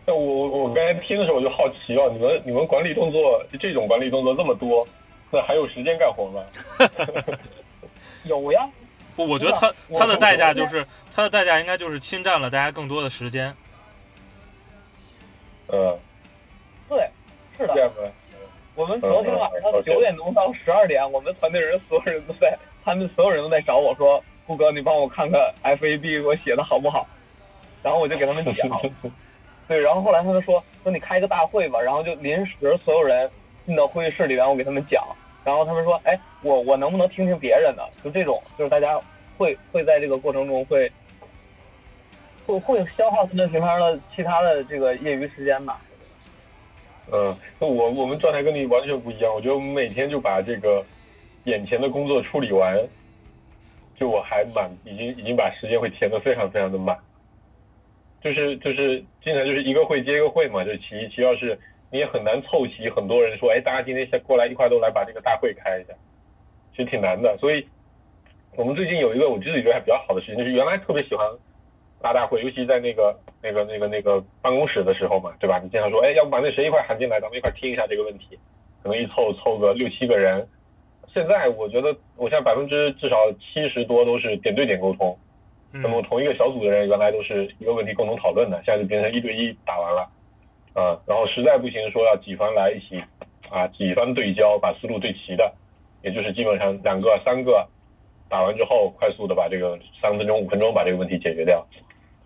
Speaker 3: 那我我刚才听的时候我就好奇哦，你们你们管理动作这种管理动作这么多，那还有时间干活吗？(laughs)
Speaker 2: 有呀，
Speaker 1: 不，我觉得他他的代价就是他的代价应该就是侵占了大家更多的时间。
Speaker 3: 嗯，
Speaker 2: 对，是的？我们昨天晚上九点钟到十二点，我们团队人所有人都在，他们所有人都在找我说，顾哥，你帮我看看 FAB 给我写的好不好？然后我就给他们讲，(laughs) 对，然后后来他们说说你开个大会吧，然后就临时所有人进到会议室里，边我给他们讲，然后他们说，哎，我我能不能听听别人的？就这种，就是大家会会在这个过程中会会会消耗他们平常的其他的这个业余时间吧。
Speaker 3: 嗯，那我我们状态跟你完全不一样。我觉得我们每天就把这个眼前的工作处理完，就我还满，已经已经把时间会填的非常非常的满。就是就是经常就是一个会接一个会嘛，就其，其二是你也很难凑齐很多人说，哎，大家今天先过来一块都来把这个大会开一下，其实挺难的。所以我们最近有一个我自己觉得还比较好的事情，就是原来特别喜欢拉大会，尤其在那个那个那个那个办公室的时候嘛，对吧？你经常说，哎，要不把那谁一块喊进来，咱们一块听一下这个问题，可能一凑凑个六七个人。现在我觉得，我现在百分之至少七十多都是点对点沟通，那么
Speaker 1: 嗯
Speaker 3: 同一个小组的人原来都是一个问题共同讨论的，现在就变成一对一打完了，啊，然后实在不行说要几方来一起，啊，几番对焦，把思路对齐的，也就是基本上两个三个打完之后，快速的把这个三分钟五分钟把这个问题解决掉。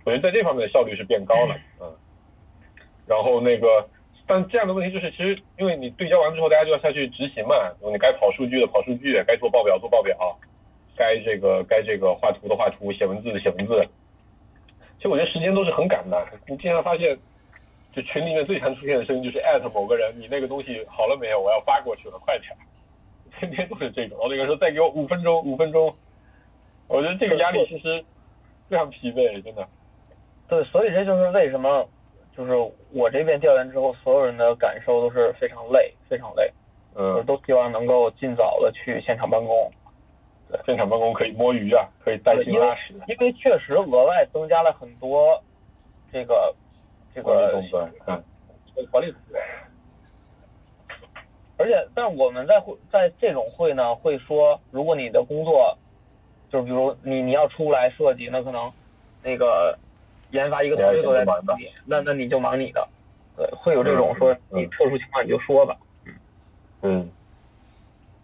Speaker 3: 我觉得在这方面的效率是变高了，嗯。然后那个，但这样的问题就是，其实因为你对焦完之后，大家就要下去执行嘛，你该跑数据的跑数据，该做报表做报表，该这个该这个画图的画图，写文字的写文字。其实我觉得时间都是很赶的，你经常发现，就群里面最常出现的声音就是艾特某个人，你那个东西好了没有？我要发过去了，快点！天天都是这种，然后那个人说再给我五分钟，五分钟。我觉得这个压力其实非常疲惫，真的。
Speaker 2: 对，所以这就是为什么，就是我这边调研之后，所有人的感受都是非常累，非常累，就是
Speaker 3: 嗯，
Speaker 2: 都希望能够尽早的去现场办公。
Speaker 3: 对现场办公可以摸鱼啊，可以带薪拉屎，
Speaker 2: 因为确实额外增加了很多这个这个
Speaker 3: 嗯。
Speaker 2: 管理工作。而且，但我们在会在这种会呢，会说，如果你的工作，就是比如你你要出来设计，那可能那个研发一个团队都在忙你，那那你就忙你的，对，会有这种说
Speaker 3: 嗯。
Speaker 2: 你特殊情况你就说吧，
Speaker 3: 嗯。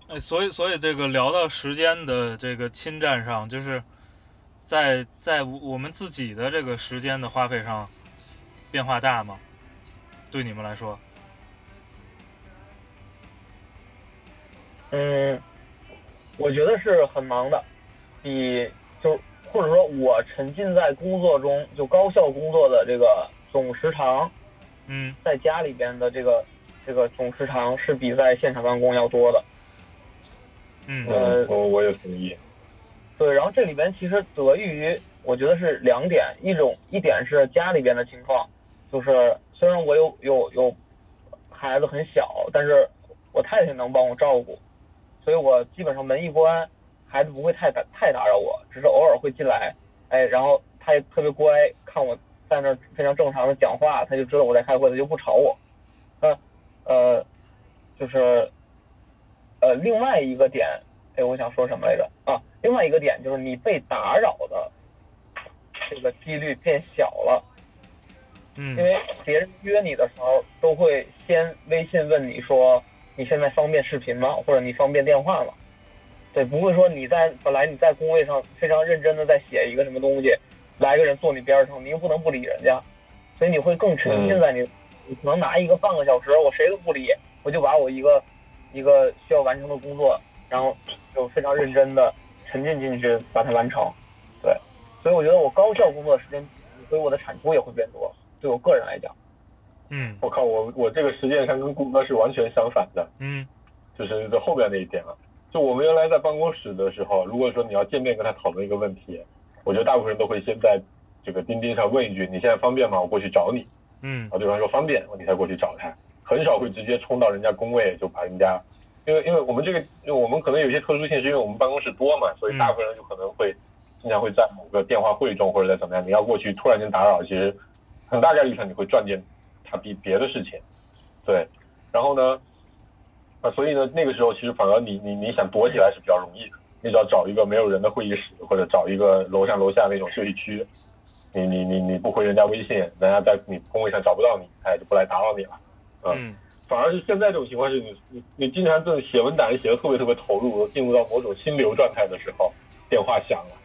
Speaker 1: 哎，所以所以这个聊到时间的这个侵占上，就是在在我们自己的这个时间的花费上变化大吗？对你们来说，
Speaker 2: 嗯，我觉得是很忙的，比就是或者说我沉浸在工作中就高效工作的这个总时长，
Speaker 1: 嗯
Speaker 2: 在家里边的这个这个总时长是比在现场办公要多的。
Speaker 1: 嗯
Speaker 3: 我我也同意。
Speaker 2: 对，然后这里边其实得益于我觉得是两点，一种一点是家里边的情况，就是虽然我有有有孩子很小，但是我太太能帮我照顾，所以我基本上门一关，孩子不会太打太打扰我，只是偶尔会进来，哎，然后他也特别乖，看我在那儿非常正常的讲话，他就知道我在开会，他就不吵我。那呃，就是呃另外一个点，哎，我想说什么来着啊？另外一个点就是你被打扰的这个几率变小了。
Speaker 1: 嗯
Speaker 2: 因为别人约你的时候，都会先微信问你说你现在方便视频吗？或者你方便电话吗？对，不会说你在本来你在工位上非常认真的在写一个什么东西，来个人坐你边上，你又不能不理人家，所以你会更沉浸在你，你可能拿一个半个小时，我谁都不理，我就把我一个一个需要完成的工作，然后就非常认真的沉浸进去把它完成。对，所以我觉得我高效工作的时间，所以我的产出也会变多。对我个人来讲，
Speaker 1: 嗯
Speaker 3: 我靠，我我这个实践上跟顾哥是完全相反的，
Speaker 1: 嗯
Speaker 3: 就是在后边那一点啊。就我们原来在办公室的时候，如果说你要见面跟他讨论一个问题，我觉得大部分人都会先在这个钉钉上问一句：“你现在方便吗？我过去找你。”
Speaker 1: 嗯。
Speaker 3: 然后对方说方便，你才过去找他，很少会直接冲到人家工位就把人家，因为因为我们这个，因为我们可能有些特殊性，是因为我们办公室多嘛，所以大部分人就可能会经常会在某个电话会中或者在怎么样，你要过去突然间打扰，其实很大概率上你会撞见他比别的事情，对，然后呢，啊，所以呢，那个时候其实反而你你你想躲起来是比较容易的，你只要找一个没有人的会议室，或者找一个楼上楼下那种休息区，你你你你不回人家微信，人家在你工位上找不到你，他也就不来打扰你了。
Speaker 1: 嗯
Speaker 3: 反而是现在这种情况是你你你经常这种写文档写的特别特别投入，进入到某种心流状态的时候，电话响了，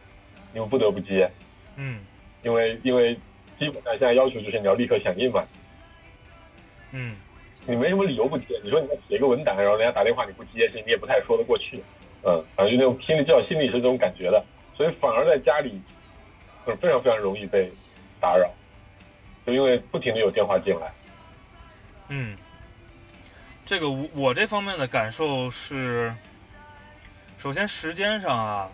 Speaker 3: 你们不得不接，
Speaker 1: 嗯
Speaker 3: 因为因为基本上现在要求就是你要立刻响应嘛，
Speaker 1: 嗯
Speaker 3: 你没什么理由不接。你说你要写个文档，然后人家打电话你不接，其实你也不太说得过去。嗯，反正就那种心里叫心里是这种感觉的，所以反而在家里，就是，非常非常容易被打扰，就因为不停的有电话进来。
Speaker 1: 嗯，这个我我这方面的感受是，首先时间上啊，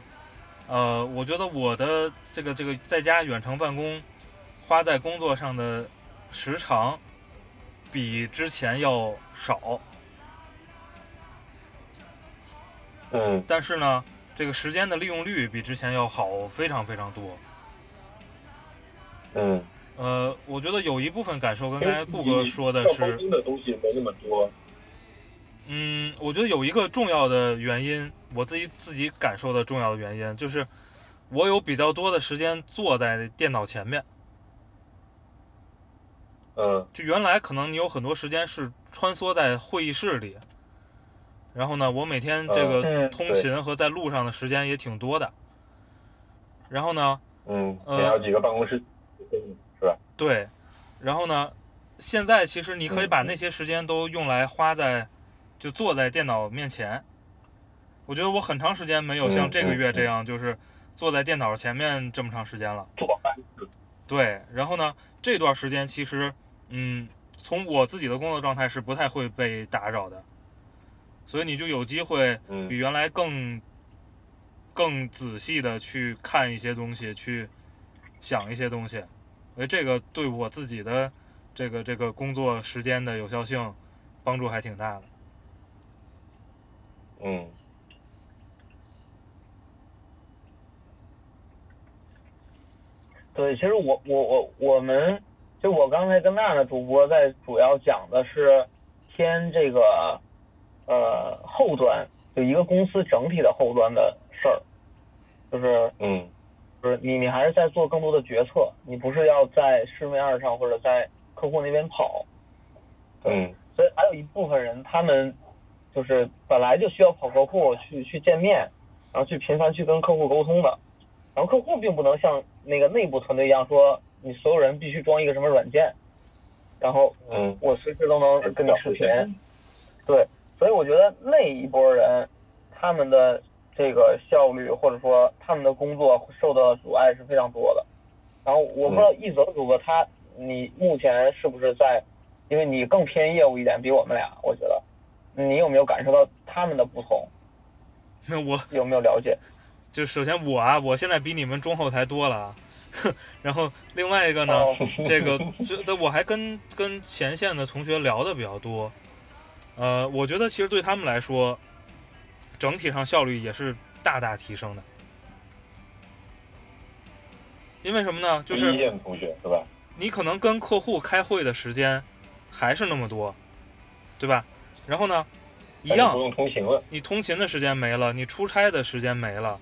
Speaker 1: 呃，我觉得我的这个这个在家远程办公，花在工作上的时长，比之前要少。
Speaker 3: 嗯
Speaker 1: 但是呢，这个时间的利用率比之前要好非常非常多。
Speaker 3: 嗯，
Speaker 1: 呃，我觉得有一部分感受跟刚才顾哥说的是，
Speaker 3: 新的东西没那么多。
Speaker 1: 嗯，我觉得有一个重要的原因，我自己自己感受的重要的原因就是，我有比较多的时间坐在电脑前面。
Speaker 3: 嗯
Speaker 1: 就原来可能你有很多时间是穿梭在会议室里，然后呢，我每天这个
Speaker 2: 嗯
Speaker 1: 通勤和在路上的时间也挺多的。然后呢，
Speaker 3: 嗯，
Speaker 1: 呃
Speaker 3: 你还有几个办公室，是吧？
Speaker 1: 对，然后呢，现在其实你可以
Speaker 3: 嗯
Speaker 1: 把那些时间都用来花在，就坐在电脑面前。我觉得我很长时间没有像
Speaker 3: 嗯
Speaker 1: 这个
Speaker 3: 嗯
Speaker 1: 月这样，就是坐在电脑前面这么长时间了。
Speaker 3: 做饭。
Speaker 1: 对，然后呢，这段时间其实，嗯，从我自己的工作状态是不太会被打扰的，所以你就有机会
Speaker 3: 嗯
Speaker 1: 比原来更更仔细的去看一些东西，去想一些东西。我觉得这个对我自己的这个这个工作时间的有效性帮助还挺大的。
Speaker 3: 嗯
Speaker 2: 对，其实我我我我们就我刚才跟娜娜主播在主要讲的是偏这个呃后端，就一个公司整体的后端的事儿，就是
Speaker 3: 嗯。
Speaker 2: 就是你你还是在做更多的决策，你不是要在市面上或者在客户那边跑，
Speaker 3: 嗯。
Speaker 2: 所以还有一部分人他们就是本来就需要跑客户去去见面，然后去频繁去跟客户沟通的，然后客户并不能像那个内部团队一样说你所有人必须装一个什么软件，然后
Speaker 3: 嗯
Speaker 2: 我随时都能跟你视频，对，所以我觉得那一波人他们的这个效率或者说他们的工作受到的阻碍是非常多的。然后我不知道一泽主播他你目前是不是在，因为你更偏业务一点，比我们俩，我觉得你有没有感受到他们的不同？(laughs)
Speaker 1: 那我
Speaker 2: 有没有了解？
Speaker 1: 就首先我啊，我现在比你们中后台多了啊。(laughs) 然后另外一个呢，
Speaker 2: 哦
Speaker 1: 这个这这我还跟跟前线的同学聊的比较多，呃，我觉得其实对他们来说，整体上效率也是大大提升的。因为什么呢？就是
Speaker 3: 一线同学是吧？
Speaker 1: 你可能跟客户开会的时间还是那么多，对吧？然后呢，一样
Speaker 3: 不，用通勤了。
Speaker 1: 你通勤的时间没了，你出差的时间没了，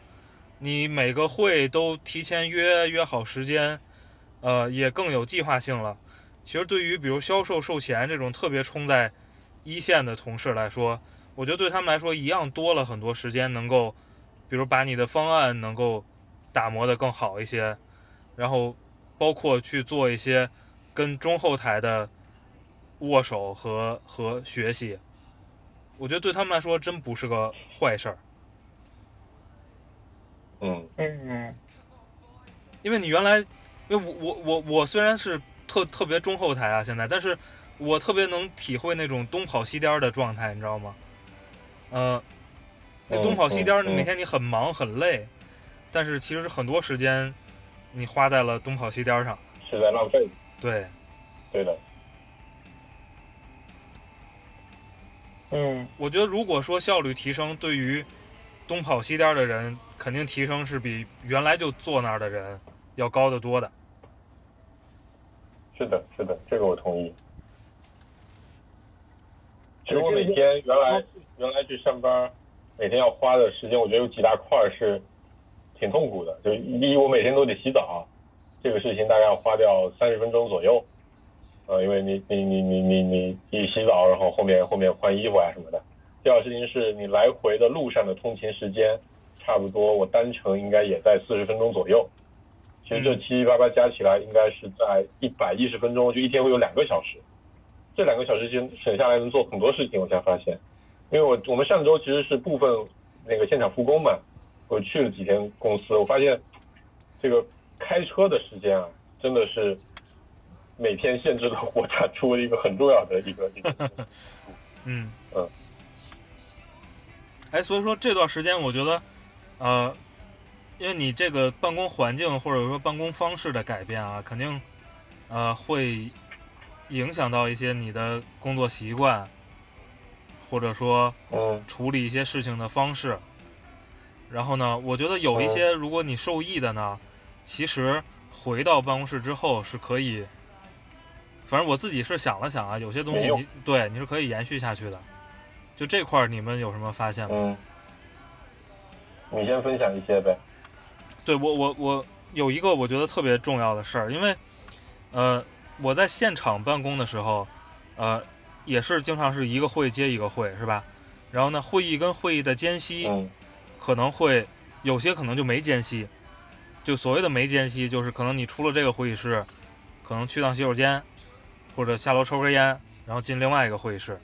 Speaker 1: 你每个会都提前约约好时间，呃，也更有计划性了。其实对于比如销售、售前这种特别冲在一线的同事来说，我觉得对他们来说一样多了很多时间，能够，比如把你的方案能够打磨得更好一些，然后包括去做一些跟中后台的握手和和学习。我觉得对他们来说真不是个坏事儿，
Speaker 3: 嗯。
Speaker 2: 嗯。
Speaker 1: 因为你原来，因为我我我我虽然是特特别中后台啊，现在，但是我特别能体会那种东跑西颠儿的状态，你知道吗？呃，那
Speaker 3: 嗯
Speaker 1: 东跑西颠儿，
Speaker 3: 嗯嗯
Speaker 1: 每天你很忙很累，但是其实很多时间你花在了东跑西颠儿上，
Speaker 3: 是在浪费。
Speaker 1: 对，
Speaker 3: 对的，
Speaker 2: 嗯
Speaker 1: 我觉得如果说效率提升，对于东跑西颠儿的人，肯定提升是比原来就坐那儿的人要高得多的。
Speaker 3: 是的，是的，这个我同意。其实我每天原来原来去上班，每天要花的时间，我觉得有几大块儿是挺痛苦的。就第一，我每天都得洗澡，这个事情大概要花掉三十分钟左右。呃，因为你你你你你你你洗澡，然后后面后面换衣服啊什么的。第二个事情是你来回的路上的通勤时间，差不多我单程应该也在四十分钟左右。其实这七七八八加起来应该是在一百一十分钟，就一天会有两个小时。这两个小时间省下来能做很多事情，我才发现。因为我我们上周其实是部分那个现场复工嘛，我去了几天公司，我发现这个开车的时间啊，真的是每天限制了我产出的一个很重要的一个一个。(laughs)
Speaker 1: 嗯
Speaker 3: 嗯。
Speaker 1: 哎，所以说这段时间，我觉得，呃，因为你这个办公环境或者说办公方式的改变啊，肯定，呃，会影响到一些你的工作习惯，或者说
Speaker 3: 嗯
Speaker 1: 处理一些事情的方式。然后呢，我觉得有一些，如果你受益的呢，其实回到办公室之后是可以，反正我自己是想了想啊，有些东西你对你是可以延续下去的。就这块儿，你们有什么发现吗？
Speaker 3: 嗯，你先分享一些呗。
Speaker 1: 对我我我有一个我觉得特别重要的事儿，因为呃我在现场办公的时候，呃也是经常是一个会接一个会，是吧？然后呢，会议跟会议的间隙
Speaker 3: 嗯
Speaker 1: 可能会有些可能就没间隙，就所谓的没间隙，就是可能你出了这个会议室，可能去趟洗手间，或者下楼抽根烟，然后进另外一个会议室，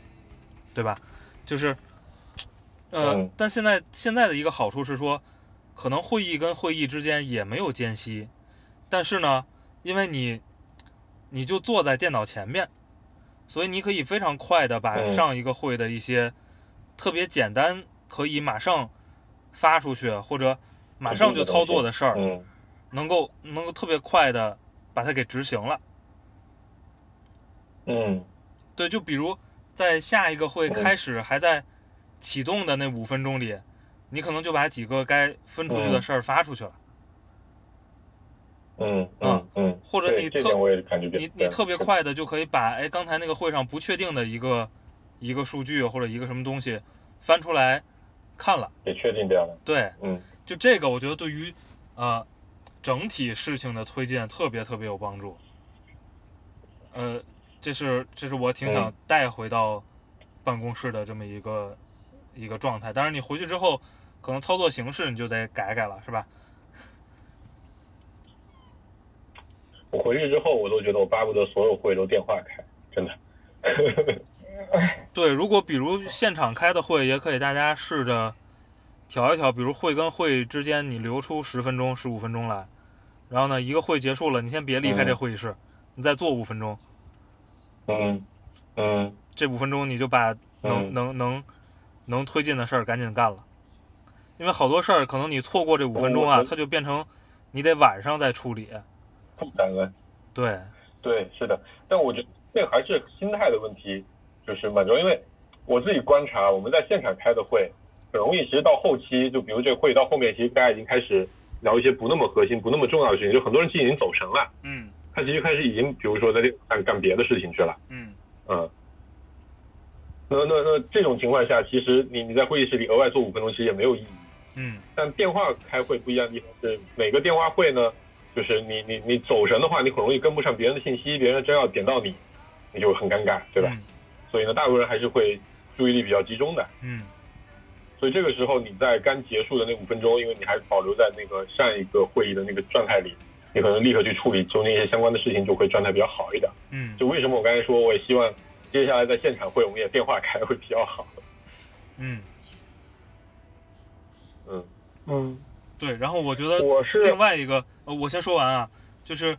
Speaker 1: 对吧？就是，呃，
Speaker 3: 嗯。
Speaker 1: 但现在现在的一个好处是说，可能会议跟会议之间也没有间隙，但是呢，因为你你就坐在电脑前面，所以你可以非常快的把
Speaker 3: 嗯。
Speaker 1: 上一个会的一些特别简单，可以马上发出去或者马上就操作的事儿，
Speaker 3: 嗯。
Speaker 1: 能够能够特别快的把它给执行了。
Speaker 3: 嗯。
Speaker 1: 对，就比如在下一个会
Speaker 3: 嗯。
Speaker 1: 开始还在启动的那五分钟里，你可能就把几个该分出去的
Speaker 3: 嗯
Speaker 1: 事儿发出去了，
Speaker 3: 嗯嗯嗯，
Speaker 1: 或者你特你你特别快的就可以把哎刚才那个会上不确定的一个一个数据或者一个什么东西翻出来看了。
Speaker 3: 也确定掉了。
Speaker 1: 对，
Speaker 3: 嗯
Speaker 1: 就这个我觉得对于呃整体事情的推进特别特别有帮助。呃，这是这是我挺想
Speaker 3: 嗯
Speaker 1: 带回到办公室的这么一个一个状态。当然，你回去之后，可能操作形式你就得改改了，是吧？
Speaker 3: 我回去之后，我都觉得我巴不得所有会都电话开，真的。(laughs)
Speaker 1: 对，如果比如现场开的会，也可以大家试着调一调，比如会跟会之间你留出十分钟、十五分钟来，然后呢，一个会结束了，你先别离开这
Speaker 3: 嗯
Speaker 1: 会议室，你再坐五分钟，
Speaker 3: 嗯嗯
Speaker 1: 这五分钟你就把能、
Speaker 3: 嗯
Speaker 1: 能能能推进的事儿赶紧干了，因为好多事儿可能你错过这五分钟啊，它就变成你得晚上再处理。
Speaker 3: 不感恩。
Speaker 1: 对，
Speaker 3: 对，是的，但我觉得这还是心态的问题，就是蛮重要。因为我自己观察，我们在现场开的会，很容易，其实到后期，就比如这个会到后面，其实大家已经开始聊一些不那么核心、不那么重要的事情，就很多人其实已经走神了，
Speaker 1: 嗯
Speaker 3: 他其实开始已经，比如说在这干干别的事情去了，
Speaker 1: 嗯
Speaker 3: 嗯。那那那这种情况下，其实你你在会议室里额外做五分钟，其实也没有意义。
Speaker 1: 嗯
Speaker 3: 但电话开会不一样的地方是，每个电话会呢，就是你你你走神的话，你很容易跟不上别人的信息，别人真要点到你，你就很尴尬，对吧？所以呢，大部分人还是会注意力比较集中的。
Speaker 1: 嗯
Speaker 3: 所以这个时候你在刚结束的那五分钟，因为你还保留在那个上一个会议的那个状态里，你可能立刻去处理中间一些相关的事情，就会状态比较好一点。
Speaker 1: 嗯
Speaker 3: 就为什么我刚才说，我也希望接下来在现场会我们也电话开会比较好。
Speaker 1: 嗯，
Speaker 3: 嗯
Speaker 2: 嗯，
Speaker 1: 对。然后我觉得
Speaker 2: 我是
Speaker 1: 另外一个，呃，我先说完啊，就是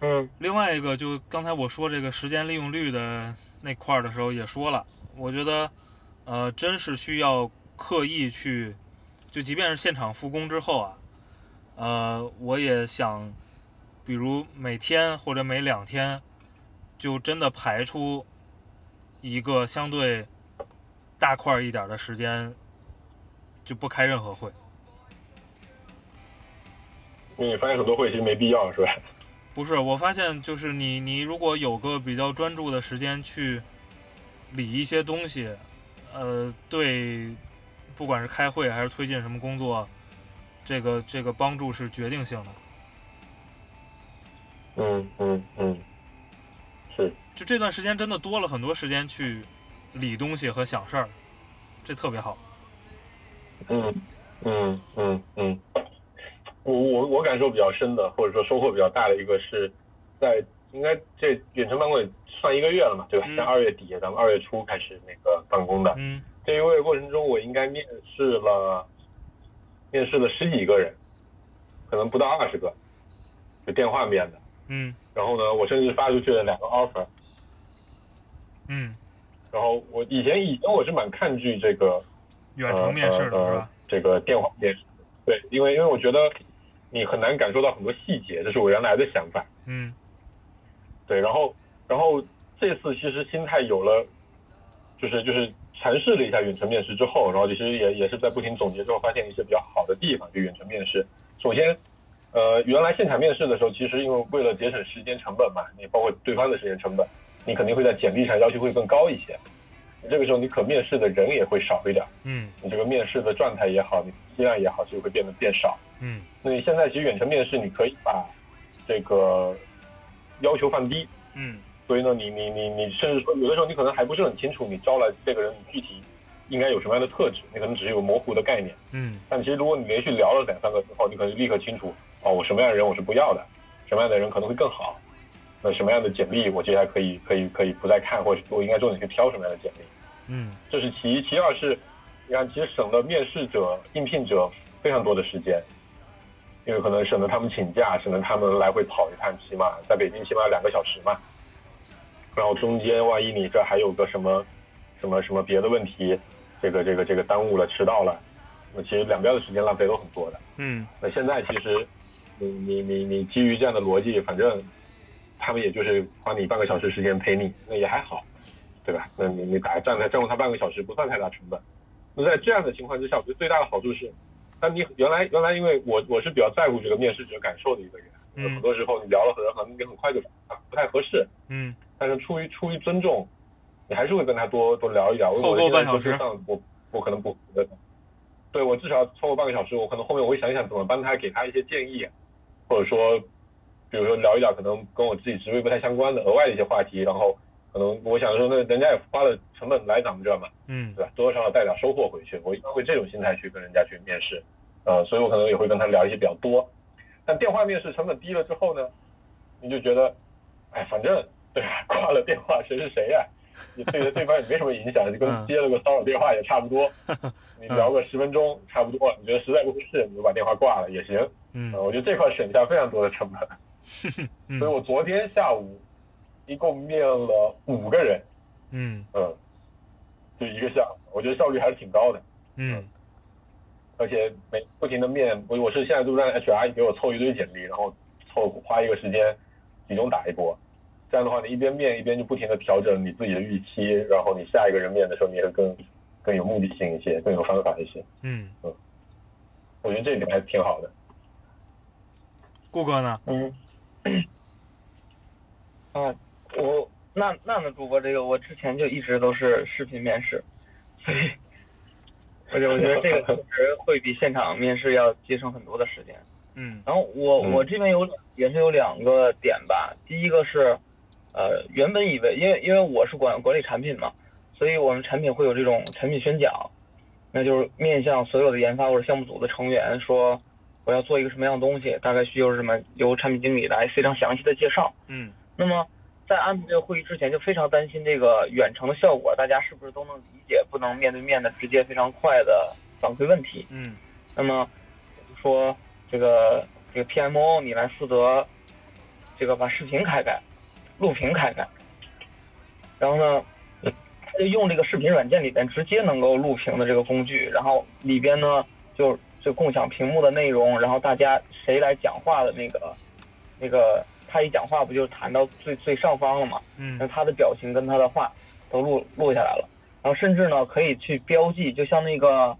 Speaker 2: 嗯
Speaker 1: 另外一个，就刚才我说这个时间利用率的那块儿的时候也说了，我觉得，呃，真是需要刻意去，就即便是现场复工之后啊，呃，我也想，比如每天或者每两天，就真的排出一个相对大块一点的时间，就不开任何会。
Speaker 3: 你发现很多会其实没必要，是吧？
Speaker 1: 不是，我发现就是你，你如果有个比较专注的时间去理一些东西，呃，对，不管是开会还是推进什么工作，这个这个帮助是决定性的。
Speaker 3: 嗯嗯嗯，是。
Speaker 1: 就这段时间真的多了很多时间去理东西和想事儿，这特别好。
Speaker 3: 嗯嗯嗯嗯，我我我感受比较深的，或者说收获比较大的一个是在应该这远程办公也算一个月了嘛，对吧？
Speaker 1: 嗯
Speaker 3: 像二月底，咱们二月初开始那个办公的，
Speaker 1: 嗯
Speaker 3: 这一个月过程中，我应该面试了面试了十几个人，可能不到二十个，就电话面的。
Speaker 1: 嗯
Speaker 3: 然后呢，我甚至发出去了两个 offer。
Speaker 1: 嗯，
Speaker 3: 然后我以前以前我是蛮抗拒这个
Speaker 1: 远程面试的
Speaker 3: 呃呃
Speaker 1: 是吧？
Speaker 3: 这个电话面试，对，因为因为我觉得你很难感受到很多细节，这是我原来的想法。
Speaker 1: 嗯
Speaker 3: 对，然后然后这次其实心态有了，就是就是尝试了一下远程面试之后，然后其实也也是在不停总结之后，发现一些比较好的地方，就远程面试。首先，呃，原来现场面试的时候，其实因为为了节省时间成本嘛，你包括对方的时间成本，你肯定会在简历上要求会更高一些。你这个时候你可面试的人也会少一点，
Speaker 1: 嗯
Speaker 3: 你这个面试的状态也好，你质量也好，就会变得变少。
Speaker 1: 嗯
Speaker 3: 那你现在其实远程面试，你可以把这个要求放低，
Speaker 1: 嗯
Speaker 3: 所以呢，你你你你甚至说，有的时候你可能还不是很清楚，你招来这个人具体应该有什么样的特质，你可能只是有模糊的概念。
Speaker 1: 嗯
Speaker 3: 但其实如果你连续聊了两三个之后，你可能立刻清楚，哦，我什么样的人我是不要的，什么样的人可能会更好，那什么样的简历我接下来可以可以可以不再看，或者我应该重点去挑什么样的简历。
Speaker 1: 嗯
Speaker 3: 这是其一，其二是，你看，其实省了面试者、应聘者非常多的时间，因为可能省得他们请假，省得他们来回跑一趟，起码在北京起码两个小时嘛。然后中间万一你这还有个什么什么什么别的问题，这个这个这个耽误了、迟到了，那其实两边的时间浪费都很多的。
Speaker 1: 嗯
Speaker 3: 那现在其实，你你你你基于这样的逻辑，反正他们也就是花你半个小时时间陪你，那也还好，对吧？那你你打站台占用他半个小时不算太大成本。那在这样的情况之下，我觉得最大的好处是，那你原来原来因为我我是比较在乎这个面试者感受的一个人，
Speaker 1: 嗯
Speaker 3: 很多时候你聊了很可能你很快就啊不太合适，
Speaker 1: 嗯
Speaker 3: 但是出于出于尊重，你还是会跟他多多聊一聊。
Speaker 1: 凑够半小时
Speaker 3: 我我我可能不，对我至少凑够半个小时，我可能后面我会想一想怎么帮他，给他一些建议，或者说，比如说聊一聊可能跟我自己职位不太相关的额外的一些话题，然后可能我想说，那人家也花了成本来咱们这儿嘛，
Speaker 1: 嗯
Speaker 3: 对吧？多多少少带点收获回去，我一般会这种心态去跟人家去面试，呃，所以我可能也会跟他聊一些比较多。但电话面试成本低了之后呢，你就觉得，哎，反正对吧？挂了电话谁是谁呀、你对着对方也没什么影响，就跟
Speaker 1: 嗯
Speaker 3: 接了个骚扰电话也差不多。(laughs) 你聊个十分钟差不多，你觉得实在不合适，你就把电话挂了也行。
Speaker 1: 嗯
Speaker 3: 呃，我觉得这块省下非常多的成本。(laughs)
Speaker 1: 嗯
Speaker 3: 所以我昨天下午一共面了五个人，
Speaker 1: 嗯
Speaker 3: 嗯，就一个下午，我觉得效率还是挺高的。
Speaker 1: 嗯
Speaker 3: 而且每不停的面，我我是现在都让 HR 给我凑一堆简历，然后凑花一个时间集中打一波。这样的话，你一边面一边就不停的调整你自己的预期，然后你下一个人面的时候，你也会更更有目的性一些，更有方法一些。
Speaker 1: 嗯嗯，
Speaker 3: 我觉得这一点还挺好的。
Speaker 1: 顾哥呢？
Speaker 2: 嗯，啊，我那那呢，主播这个我之前就一直都是视频面试，所以，而且我觉得这个确实会比现场面试要节省很多的时间。
Speaker 1: 嗯
Speaker 2: 然后我
Speaker 3: 嗯
Speaker 2: 我这边有也是有两个点吧，第一个是，呃，原本以为因为因为我是管管理产品嘛，所以我们产品会有这种产品宣讲，那就是面向所有的研发或者项目组的成员说，我要做一个什么样的东西，大概需求是什么，由产品经理来非常详细的介绍。
Speaker 1: 嗯
Speaker 2: 那么在安排这个会议之前，就非常担心这个远程的效果，大家是不是都能理解，不能面对面的直接非常快的反馈问题。
Speaker 1: 嗯
Speaker 2: 那么说这个这个 PMO 你来负责这个把视频开开，录屏开开，然后呢，他就用这个视频软件里边直接能够录屏的这个工具，然后里边呢就就共享屏幕的内容，然后大家谁来讲话的那个那个他一讲话不就弹到最最上方了嘛？嗯？那
Speaker 1: 嗯
Speaker 2: 他的表情跟他的话都录录下来了，然后甚至呢可以去标记，就像那个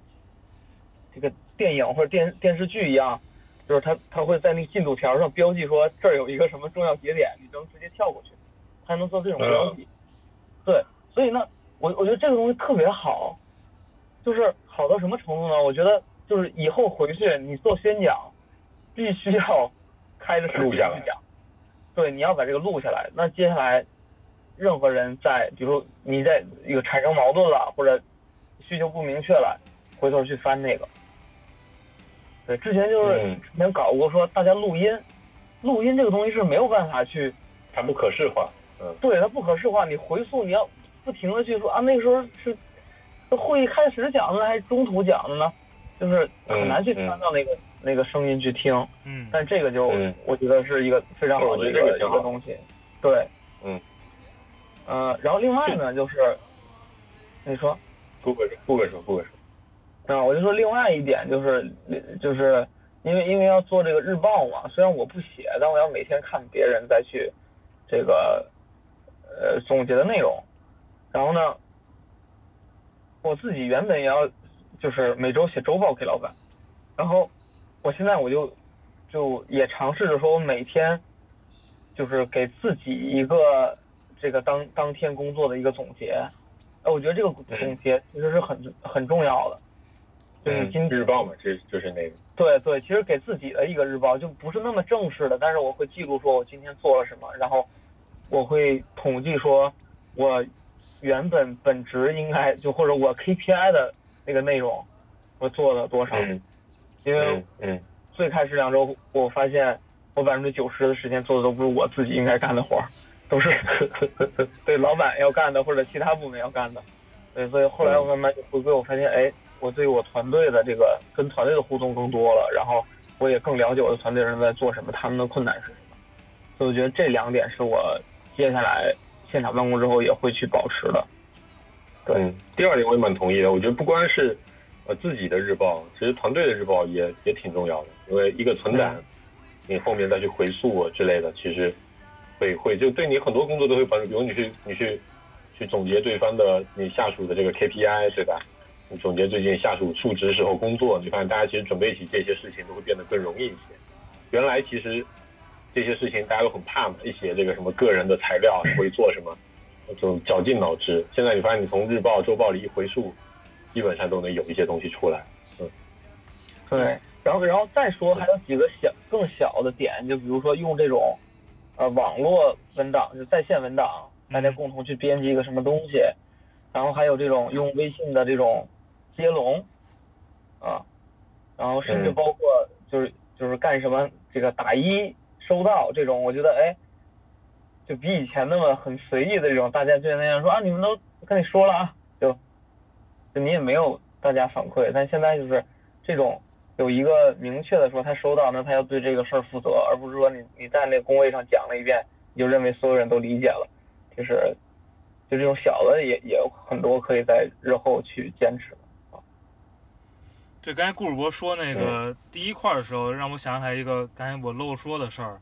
Speaker 2: 这个电影或者电电视剧一样，就是他他会在那个进度条上标记说这儿有一个什么重要节点，你能直接跳过去，他能做这种标记。对，所以呢，我我觉得这个东西特别好，就是好到什么程度呢？我觉得就是以后回去你做宣讲，必须要开着视频
Speaker 3: 录下来
Speaker 2: 去讲。对，你要把这个录下来。那接下来，任何人在，比如你在有产生矛盾了，或者需求不明确了，回头去翻那个。对，之前就是
Speaker 3: 嗯
Speaker 2: 之前搞过说大家录音，录音这个东西是没有办法去
Speaker 3: 它不可视化。嗯
Speaker 2: 对，它不可视化，你回溯你要不停的去说啊，那个时候是是会议开始讲的呢，还是中途讲的呢？就是很难去
Speaker 3: 嗯嗯
Speaker 2: 翻到那个、那个声音去听。
Speaker 1: 嗯
Speaker 2: 但这个就、
Speaker 3: 嗯
Speaker 2: 我觉得是一个非常好的一个一个东西。对，
Speaker 3: 嗯，
Speaker 2: 呃，然后另外呢，就是你说
Speaker 3: 顾哥说，顾哥说，顾哥说。
Speaker 2: 啊，我就说另外一点就是就是因为因为要做这个日报嘛，虽然我不写，但我要每天看别人再去这个呃总结的内容。然后呢，我自己原本也要就是每周写周报给老板，然后我现在我就就也尝试着说，我每天就是给自己一个这个当当天工作的一个总结。哎，我觉得这个总结其实是很很重要的。就是你今
Speaker 3: 嗯日报嘛，这就是那个。
Speaker 2: 对对，其实给自己的一个日报就不是那么正式的，但是我会记录说我今天做了什么，然后我会统计说我原本本职应该就或者我 KPI 的那个内容我做了多少，
Speaker 3: 嗯
Speaker 2: 因为
Speaker 3: 嗯嗯。
Speaker 2: 最开始两周我发现我百分之九十的时间做的都不是我自己应该干的活儿，都是 (laughs) 对老板要干的或者其他部门要干的，对，所以后来我慢慢就回归，我发现哎，我对我团队的这个跟团队的互动更多了，然后我也更了解我的团队人在做什么，他们的困难是什么，所以我觉得这两点是我接下来现场办公之后也会去保持的。对
Speaker 3: 嗯，第二点我也蛮同意的。我觉得不光是呃自己的日报，其实团队的日报也也挺重要的，因为一个存档，你后面再去回溯啊之类的，其实会会就对你很多工作都会帮助。比如你去你去去总结对方的你下属的这个 KPI，对吧？你总结最近下属述职时候工作，你发现大家其实准备起这些事情都会变得更容易一些。原来其实这些事情大家都很怕嘛，一写这个什么个人的材料会做什么，就绞尽脑汁。现在你发现你从日报、周报里一回溯，基本上都能有一些东西出来。
Speaker 2: 嗯对，然后然后再说还有几个小更小的点，就比如说用这种呃网络文档，就在线文档，大家共同去编辑一个什么东西，然后还有这种用微信的这种接龙啊，然后甚至
Speaker 3: 嗯。
Speaker 2: 包括就是就是干什么这个打一收到这种，我觉得哎，就比以前那么很随意的这种，大家就那样说啊，你们都跟你说了啊，就就你也没有大家反馈，但现在就是这种有一个明确的说他收到，那他要对这个事儿负责，而不是说你你在那工位上讲了一遍，你就认为所有人都理解了，就是就这种小的也也有很多可以在日后去坚持的。
Speaker 1: 对，刚才顾主播说那个第一块的时候，让我想起来一个刚才我漏说的事儿。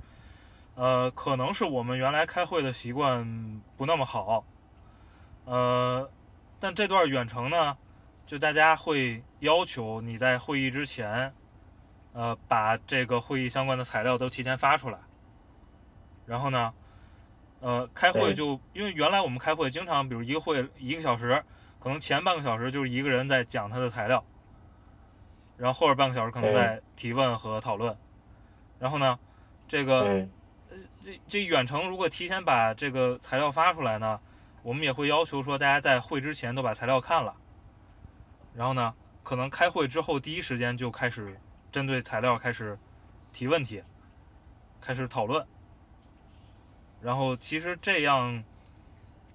Speaker 1: 呃，可能是我们原来开会的习惯不那么好，呃，但这段远程呢，就大家会要求你在会议之前，呃，把这个会议相关的材料都提前发出来。然后呢，呃，开会就因为原来我们开会经常，比如一个会一个小时，可能前半个小时就是一个人在讲他的材料，然后后边半个小时可能在提问和讨论。然后呢，这个
Speaker 3: 嗯
Speaker 1: 这这远程如果提前把这个材料发出来呢，我们也会要求说大家在会之前都把材料看了，然后呢，可能开会之后第一时间就开始针对材料开始提问题，开始讨论，然后其实这样，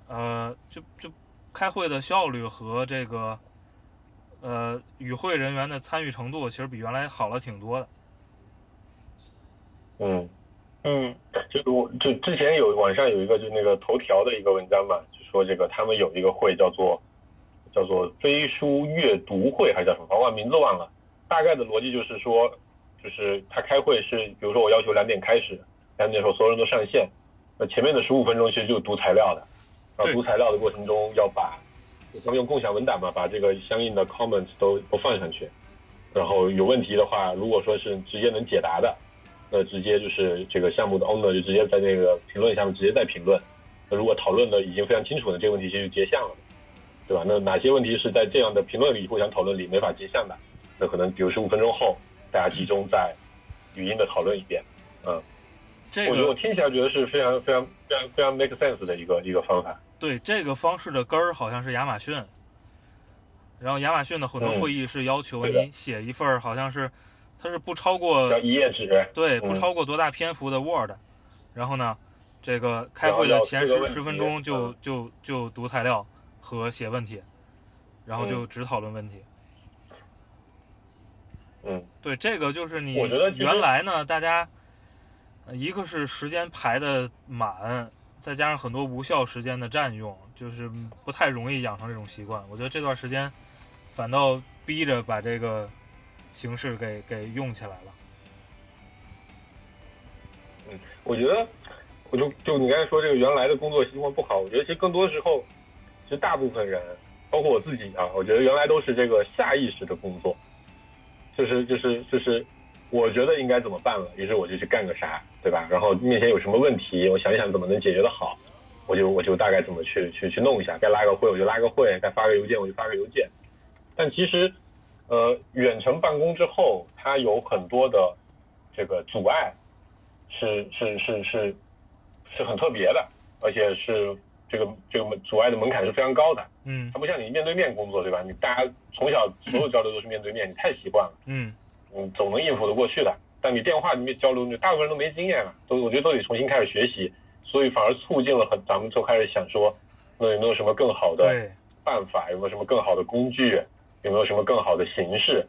Speaker 1: 呃，就就开会的效率和这个呃与会人员的参与程度，其实比原来好了挺多的。
Speaker 3: 嗯，
Speaker 2: 嗯
Speaker 3: 就是我就之前有网上有一个就是那个头条的一个文章嘛，就说这个他们有一个会叫做叫做飞书阅读会还是叫什么，我把名字忘了。大概的逻辑就是说，就是他开会是，比如说我要求两点开始，两点的时候所有人都上线，那前面的十五分钟其实就是读材料的，然后读材料的过程中要把他们用共享文档嘛，把这个相应的 comments 都都放上去，然后有问题的话，如果说是直接能解答的。那直接就是这个项目的 owner 就直接在那个评论下面直接在评论。那如果讨论的已经非常清楚了，这个问题其实就结项了，对吧？那哪些问题是在这样的评论里、互相讨论里没法结项的？那可能比如十五分钟后，大家集中在语音的讨论一遍。嗯，
Speaker 1: 这
Speaker 3: 我觉得我听起来觉得是非常非常非常非常 make sense 的一个一个方法。
Speaker 1: 对这个方式的根儿好像是亚马逊，然后亚马逊的很多
Speaker 3: 嗯
Speaker 1: 会议是要求你写一份儿，好像是它是不超过
Speaker 3: 一页纸，
Speaker 1: 对，
Speaker 3: 嗯
Speaker 1: 不超过多大篇幅的 Word，然后呢，这个开会的前十十分钟就
Speaker 3: 嗯
Speaker 1: 就就读材料和写问题，然后就只讨论问题。
Speaker 3: 嗯，
Speaker 1: 对，这个就是你
Speaker 3: 我觉得
Speaker 1: 原来呢，大家呃一个是时间排的满，再加上很多无效时间的占用，就是不太容易养成这种习惯。我觉得这段时间反倒逼着把这个形式给给用起来了。
Speaker 3: 嗯我觉得，我就就你刚才说这个原来的工作习惯不好，我觉得其实更多时候，其实大部分人，包括我自己啊，我觉得原来都是这个下意识的工作，就是就是就是，我觉得应该怎么办了，于是我就去干个啥，对吧？然后面前有什么问题，我想一想怎么能解决的好，我就我就大概怎么去去去弄一下，该拉个会我就拉个会，该发个邮件我就发个邮件。但其实，呃，远程办公之后，它有很多的这个阻碍。是是是是是很特别的，而且是这个这个门阻碍的门槛是非常高的。
Speaker 1: 嗯
Speaker 3: 它不像你面对面工作，对吧？你大家从小所有交流都是面对面，你太习惯了，
Speaker 1: 嗯，
Speaker 3: 你总能应付得过去的。但你电话里面交流，你大部分人都没经验了，都我觉得都得重新开始学习，所以反而促进了很，咱们就开始想说，那有没有什么更好的，办法？有没有什么更好的工具？有没有什么更好的形式？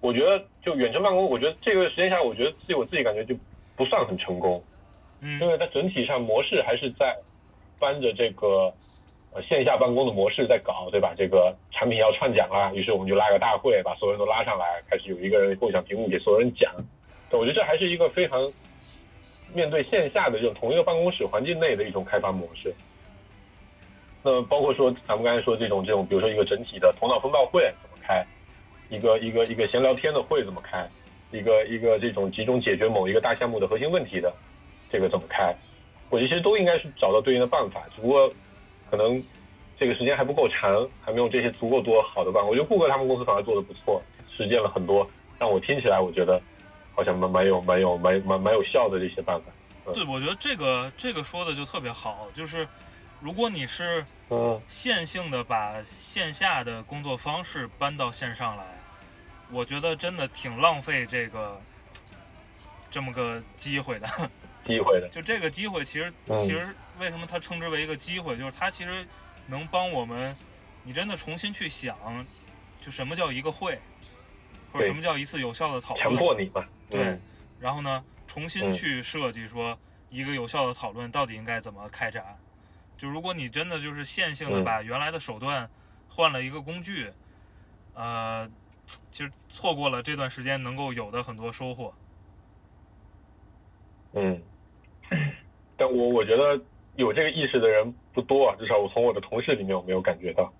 Speaker 3: 我觉得就远程办公，我觉得这个时间下来，我觉得自己我自己感觉就不算很成功。嗯因
Speaker 1: 嗯
Speaker 3: 为它整体上模式还是在搬着这个呃线下办公的模式在搞，对吧？这个产品要串讲啦，于是我们就拉个大会，把所有人都拉上来，开始有一个人共享屏幕给所有人讲。我觉得这还是一个非常面对线下的这种同一个办公室环境内的一种开发模式。那包括说咱们刚才说这种这种，比如说一个整体的头脑风暴会怎么开，一个一个一个闲聊天的会怎么开，一个一个这种集中解决某一个大项目的核心问题的这个怎么开，我觉得其实都应该是找到对应的办法，只不过可能这个时间还不够长，还没有这些足够多好的办法。我觉得顾客他们公司反而做的不错，实践了很多让我听起来我觉得好像蛮蛮有蛮有蛮蛮蛮有效的这些办法。
Speaker 1: 对，我觉得这个这个说的就特别好，就是如果你是
Speaker 3: 嗯
Speaker 1: 线性的把线下的工作方式搬到线上来，我觉得真的挺浪费这个这么个机会的。
Speaker 3: 机会的，
Speaker 1: 就这个机会，其实
Speaker 3: 嗯
Speaker 1: 其实为什么它称之为一个机会，就是它其实能帮我们，你真的重新去想，就什么叫一个会，或者什么叫一次有效的讨论。
Speaker 3: 强迫你嘛。
Speaker 1: 对
Speaker 3: 嗯，
Speaker 1: 然后呢，重新
Speaker 3: 嗯
Speaker 1: 去设计说一个有效的讨论到底应该怎么开展。就如果你真的就是线性的
Speaker 3: 嗯
Speaker 1: 把原来的手段换了一个工具，呃，其实错过了这段时间能够有的很多收获。
Speaker 3: 嗯，(clears throat) 但我我觉得有这个意识的人不多啊，至少我从我的同事里面我没有感觉到。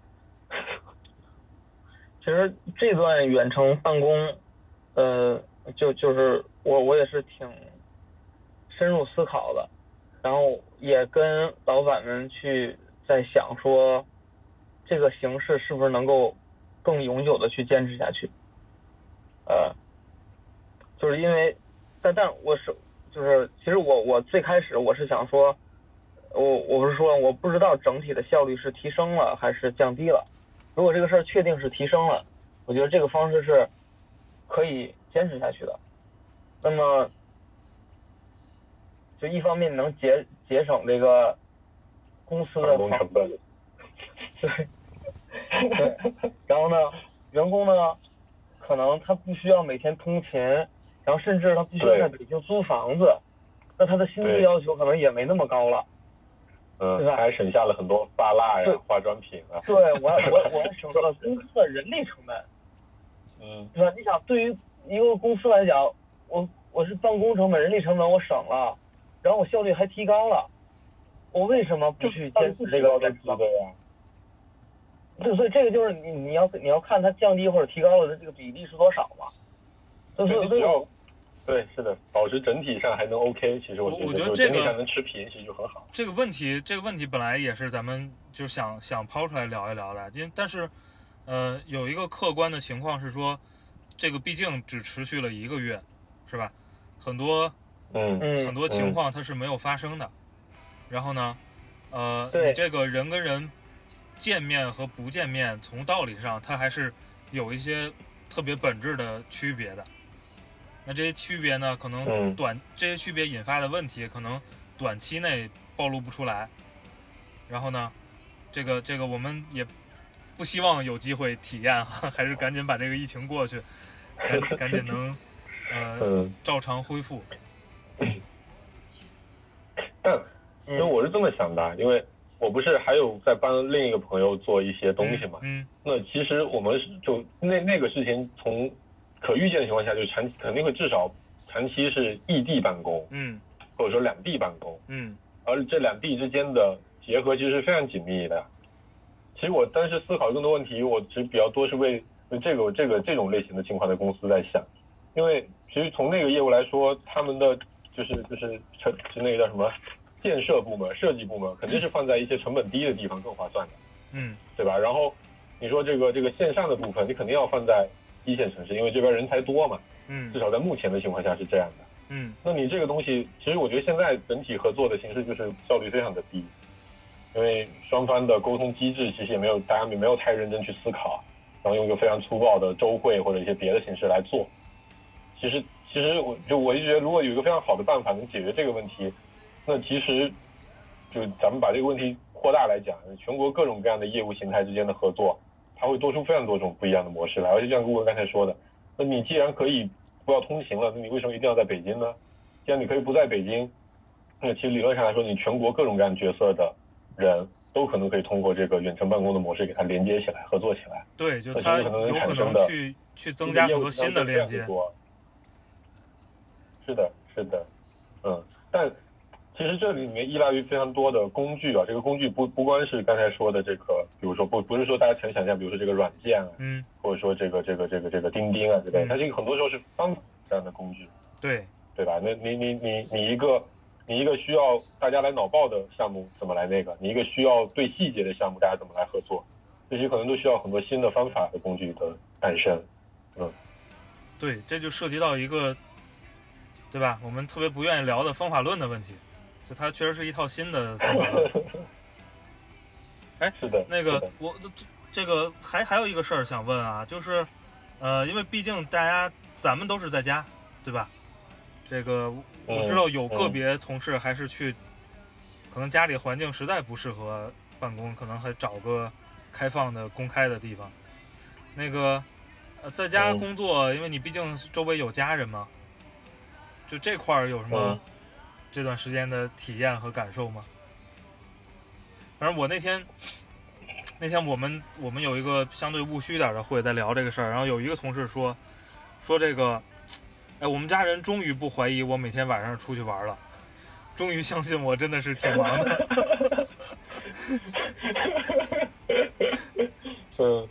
Speaker 2: 其实这段远程办公，呃，就就是我我也是挺深入思考的，然后也跟老板们去在想说，这个形式是不是能够更永久的去坚持下去？呃，就是因为，但但我是就是，其实我我最开始我是想说，我我不是说我不知道整体的效率是提升了还是降低了。如果这个事儿确定是提升了，我觉得这个方式是可以坚持下去的。那么，就一方面能节节省这个公司的
Speaker 3: 成本
Speaker 2: 对，(laughs) 对，然后呢，员工呢，可能他不需要每天通勤，然后甚至他不需要在北京租房子，那他的薪资要求可能也没那么高了。
Speaker 3: 嗯，
Speaker 2: 对吧
Speaker 3: 还省下了很多发蜡呀、化妆品啊。
Speaker 2: 对我还我我还省下了公司的人力成本。(laughs)
Speaker 3: 嗯，
Speaker 2: 对吧？你想，对于一个公司来讲，我我是办公成本、人力成本我省了，然后我效率还提高了，我为什么不去坚持这个坚持？
Speaker 3: 对呀。
Speaker 2: 对，所以这个就是你你要你要看它降低或者提高了的这个比例是多少嘛？所以所以
Speaker 3: 你只要对，是的，保持整体上还能 OK，其实我
Speaker 1: 我
Speaker 3: 觉得
Speaker 1: 我觉得这个
Speaker 3: 就整体上能持平，其实就很好。
Speaker 1: 这个问题，这个问题本来也是咱们就想想抛出来聊一聊的，因但是，呃，有一个客观的情况是说，这个毕竟只持续了一个月，是吧？很多
Speaker 3: 嗯
Speaker 2: 嗯
Speaker 1: 很多情况它是没有发生的。然后呢，呃，你这个人跟人见面和不见面，从道理上它还是有一些特别本质的区别的。那这些区别呢，可能
Speaker 3: 嗯
Speaker 1: 短、这些区别引发的问题，可能短期内暴露不出来。然后呢，这个这个我们也不希望有机会体验哈，(laughs) 还是赶紧把这个疫情过去，赶赶紧能呃
Speaker 3: 嗯，
Speaker 1: 照常恢复。(coughs)
Speaker 3: 但因为
Speaker 2: 嗯
Speaker 3: 我是这么想的，因为我不是还有在帮另一个朋友做一些东西嘛。
Speaker 1: 嗯
Speaker 3: 那其实我们是就那那个事情，从可预见的情况下，就是长肯定会至少长期是异地办公，
Speaker 1: 嗯
Speaker 3: 或者说两地办公，
Speaker 1: 嗯
Speaker 3: 而这两地之间的结合其实是非常紧密的。其实我当时思考更多问题，我其实比较多是为为这个这个这种类型的情况的公司在想，因为其实从那个业务来说，他们的就是就是成是那个叫什么建设部门、设计部门，肯定是放在一些成本低的地方更划算的。
Speaker 1: 嗯
Speaker 3: 对吧？然后你说这个这个线上的部分，你肯定要放在一线城市，因为这边人才多嘛，
Speaker 1: 嗯
Speaker 3: 至少在目前的情况下是这样的。
Speaker 1: 嗯
Speaker 3: 那你这个东西，其实我觉得现在整体合作的形式就是效率非常的低，因为双方的沟通机制其实也没有大家也没有太认真去思考，然后用一个非常粗暴的周会或者一些别的形式来做。其实其实我就我就觉得，如果有一个非常好的办法能解决这个问题，那其实就咱们把这个问题扩大来讲，全国各种各样的业务形态之间的合作，它会多出非常多种不一样的模式来。而且就像顾问刚才说的，那你既然可以不要通行了，那你为什么一定要在北京呢？既然你可以不在北京，那其实理论上来说，你全国各种各样角色的人都可能可以通过这个远程办公的模式给它连接起来、合作起来，
Speaker 1: 对，就
Speaker 3: 那
Speaker 1: 它有可
Speaker 3: 产生的
Speaker 1: 能去去增加很多新的链接。
Speaker 3: 是的，是的，嗯，但其实这里面依赖于非常多的工具啊，这个工具不不光是刚才说的这个，比如说不不是说大家常想象，比如说这个软件啊，
Speaker 1: 嗯，
Speaker 3: 或者说这个这个这个这个钉钉啊之类它这个很多时候是方法这样的工具，
Speaker 1: 对，
Speaker 3: 对吧？那你你你你一个你一个需要大家来脑爆的项目怎么来那个？你一个需要对细节的项目大家怎么来合作？这些可能都需要很多新的方法和工具的诞生。
Speaker 1: 嗯对，这就涉及到一个，对吧？我们特别不愿意聊的方法论的问题，就它确实是一套新的方法论。(laughs) 哎
Speaker 3: 是的，
Speaker 1: 那个我这个还还有一个事儿想问啊，就是，呃，因为毕竟大家咱们都是在家，对吧？这个我
Speaker 3: 嗯
Speaker 1: 知道有个别同事还是去，可能家里环境实在不适合办公，可能还找个开放的公开的地方。那个，呃，在家
Speaker 3: 嗯
Speaker 1: 工作，因为你毕竟周围有家人嘛，就这块儿有什么
Speaker 3: 嗯
Speaker 1: 这段时间的体验和感受吗？反正我那天那天我们我们有一个相对务虚点的会在聊这个事儿，然后有一个同事说说这个，哎，我们家人终于不怀疑我每天晚上出去玩了，终于相信我真的是挺忙的。(laughs)
Speaker 3: 嗯，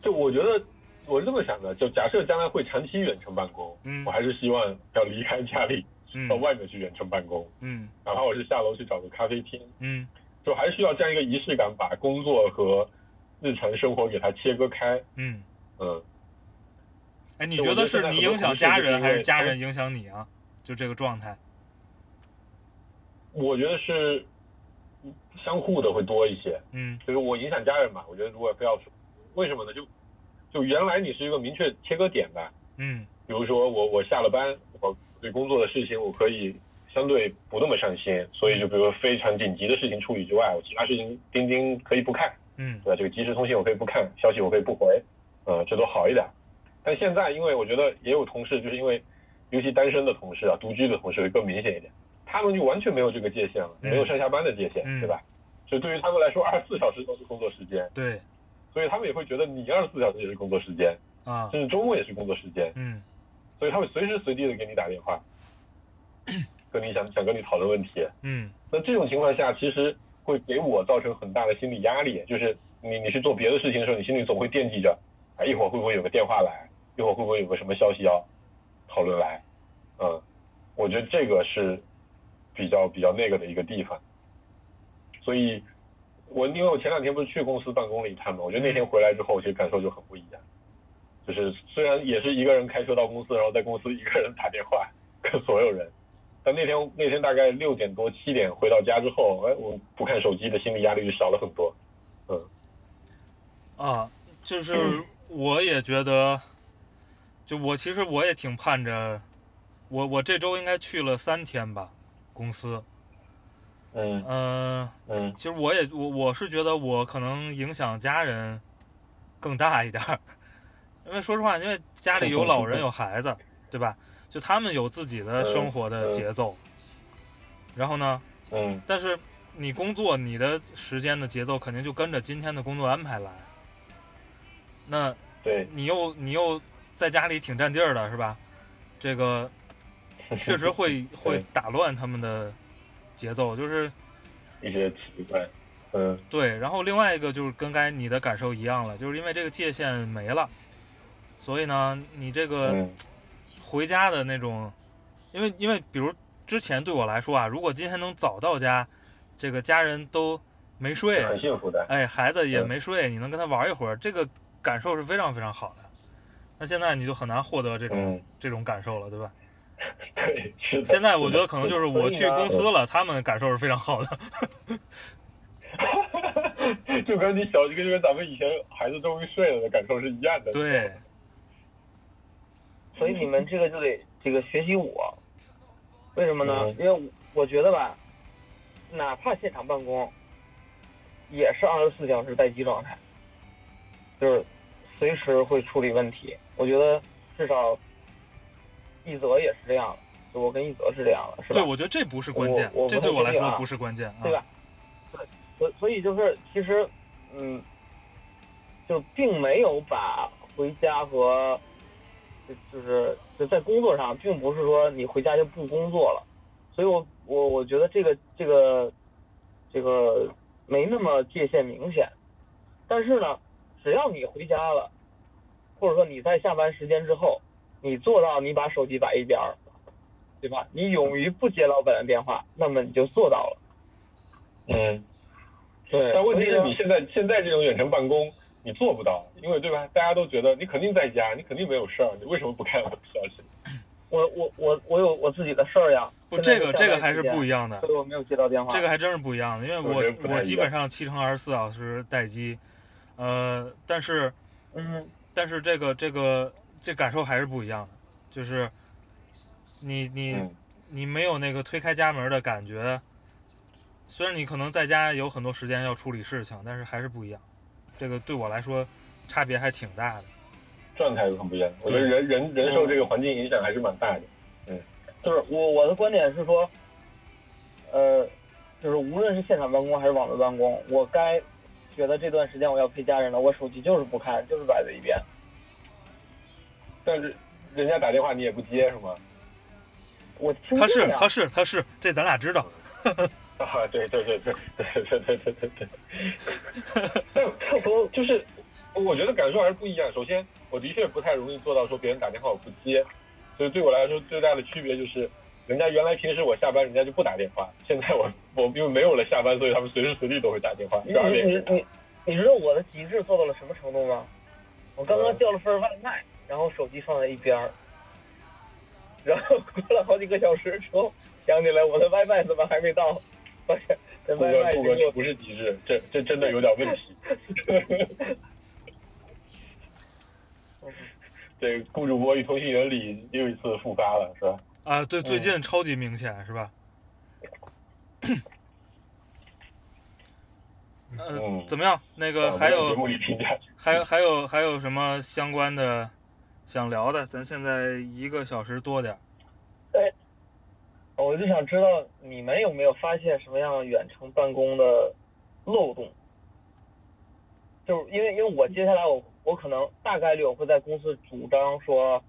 Speaker 3: 就我觉得我是这么想的，就假设将来会长期远程办公，
Speaker 1: 嗯
Speaker 3: 我还是希望要离开家里，
Speaker 1: 嗯
Speaker 3: 到外面去远程办公，
Speaker 1: 嗯。
Speaker 3: 哪怕我是下楼去找个咖啡厅，
Speaker 1: 嗯。
Speaker 3: 就还是需要这样一个仪式感，把工作和日常生活给它切割开。
Speaker 1: 嗯，
Speaker 3: 嗯，
Speaker 1: 哎，你觉得是你影响家人，还是家人影响你啊？就这个状态。
Speaker 3: 我觉得是相互的会多一些。
Speaker 1: 嗯。
Speaker 3: 就是我影响家人嘛，我觉得如果非要说，为什么呢？就就原来你是一个明确切割点的，
Speaker 1: 嗯。
Speaker 3: 比如说我我下了班，我对工作的事情我可以相对不那么上心，所以就比如说非常紧急的事情处理之外，我其他事情钉钉可以不看，
Speaker 1: 嗯
Speaker 3: 对吧？这个即时通信我可以不看，消息我可以不回，呃，这都好一点。但现在因为我觉得也有同事，就是因为尤其单身的同事啊，独居的同事会更明显一点，他们就完全没有这个界限了，
Speaker 1: 嗯
Speaker 3: 没有上下班的界限，
Speaker 1: 嗯
Speaker 3: 对吧？所以对于他们来说，二十四小时都是工作时间，
Speaker 1: 对
Speaker 3: 所以他们也会觉得你二十四小时也是工作时间，
Speaker 1: 啊
Speaker 3: 甚至周末也是工作时间，
Speaker 1: 嗯
Speaker 3: 所以他会随时随地的给你打电话，(clears throat) 跟你想想跟你讨论问题。
Speaker 1: 嗯。
Speaker 3: 那这种情况下，其实会给我造成很大的心理压力，就是你你去做别的事情的时候，你心里总会惦记着，哎，一会儿会不会有个电话来，一会儿会不会有个什么消息要讨论来，嗯，我觉得这个是比较比较那个的一个地方，所以我因为我前两天不是去公司办公了一趟嘛，我觉得那天回来之后，其实感受就很不一样，就是虽然也是一个人开车到公司，然后在公司一个人打电话跟所有人。但那天那天大概六点多七点回到家之后，哎，我不看手机的心理压力就少了很多。嗯
Speaker 1: 啊，就是我也觉得，就我其实我也挺盼着，我我这周应该去了三天吧，公司，
Speaker 3: 嗯
Speaker 1: 嗯、
Speaker 3: 嗯
Speaker 1: 其实我也我我是觉得我可能影响家人更大一点儿，因为说实话，因为家里有老人有孩子，对吧？就他们有自己的生活的节奏，然后呢，
Speaker 3: 嗯
Speaker 1: 但是你工作你的时间的节奏肯定就跟着今天的工作安排来，那
Speaker 3: 对，
Speaker 1: 你又你又在家里挺占地儿的是吧？这个 (laughs) 确实会会打乱他们的节奏，就是
Speaker 3: 一些奇怪。嗯
Speaker 1: 对。然后另外一个就是跟该你的感受一样了，就是因为这个界限没了，所以呢，你这个
Speaker 3: 嗯
Speaker 1: 回家的那种，因为因为比如之前对我来说啊，如果今天能早到家，这个家人都没睡，
Speaker 3: 很幸福的。
Speaker 1: 哎，孩子也
Speaker 3: 嗯
Speaker 1: 没睡，你能跟他玩一会儿，这个感受是非常非常好的。那现在你就很难获得这种、
Speaker 3: 嗯，
Speaker 1: 这种感受了，对吧？(laughs)
Speaker 3: 对，是的。
Speaker 1: 现在我觉得可能就是我去公司了，他们感受是非常好的。(laughs)
Speaker 3: 就跟你小，就跟咱们以前孩子终于睡了的感受是一样的。
Speaker 1: 对，
Speaker 2: 所以你们这个就得这个学习我，为什么呢
Speaker 3: 嗯？
Speaker 2: 因为我我觉得吧，哪怕现场办公，也是二十四小时待机状态，就是随时会处理问题。我觉得至少一泽也是这样的，就我跟一泽是这样的，是吧？
Speaker 1: 对，我觉得这不是关键这对我来说
Speaker 2: 不
Speaker 1: 是关键啊。
Speaker 2: 对吧？对，所所以就是其实，嗯，就并没有把回家和就就是就在工作上，并不是说你回家就不工作了，所以我我我觉得这个这个这个没那么界限明显，但是呢，只要你回家了，或者说你在下班时间之后，你做到你把手机摆一边儿，对吧？你勇于不接老板的电话，那么你就做到了。
Speaker 3: 嗯，
Speaker 2: 对，
Speaker 3: 但问题是你现在现在这种远程办公，你做不到，因为对吧？大家都觉得你肯定在家，你肯定没有事儿，你为什么不看我的消息？
Speaker 2: 我我我我有我自己的事儿呀。
Speaker 1: 不，这个这个还是不一
Speaker 2: 样，
Speaker 1: 的
Speaker 2: 所，以我没有接到电话。
Speaker 1: 这个还真是不一样的，因为
Speaker 3: 我
Speaker 1: 我我基本上七乘二十四小时待机，呃，但是
Speaker 2: 嗯
Speaker 1: 但是这个这个这感受还是不一样的，就是你你、
Speaker 3: 嗯
Speaker 1: 你没有那个推开家门的感觉，虽然你可能在家有很多时间要处理事情，但是还是不一样。这个对我来说差别还挺大的。
Speaker 3: 状态很不一样。我觉得人人人受这个环境影响还是蛮大的。
Speaker 2: 嗯就是我我的观点是说，呃，就是无论是现场办公还是网络办公，我该觉得这段时间我要陪家人了，我手机就是不看，就是摆在一边。
Speaker 3: 但是人家打电话你也不接是吗？
Speaker 2: 我听
Speaker 1: 他是他是他是，这咱俩知道。(laughs) (laughs)
Speaker 3: 啊，对对对对对对对对对对。但但从就是，我觉得感受还是不一样。首先，我的确不太容易做到说别人打电话我不接，所以对我来说最大的区别就是，人家原来平时我下班人家就不打电话，现在我我因为没有了下班，所以他们随时随地都会打电话，
Speaker 2: 你你你你知道我的极致做到了什么程度吗？我刚刚叫了份外卖，然后手机放在一边儿，然后过了好几个小时之后，想起来我的外卖怎么还没到？(laughs)
Speaker 3: 不是极致，这这真的有点问题。(laughs) 这顾主播与通信原理又一次复发了，是吧？
Speaker 1: 啊，对，最
Speaker 2: 嗯
Speaker 1: 近超级明显，是吧？呃，
Speaker 3: 嗯
Speaker 1: 怎么样？那个
Speaker 3: 啊
Speaker 1: 还有还有还有还有什么相关的想聊的？咱现在一个小时多点儿。
Speaker 2: 我就想知道你们有没有发现什么样远程办公的漏洞？就是因为因为我接下来我我可能大概率我会在公司主张说，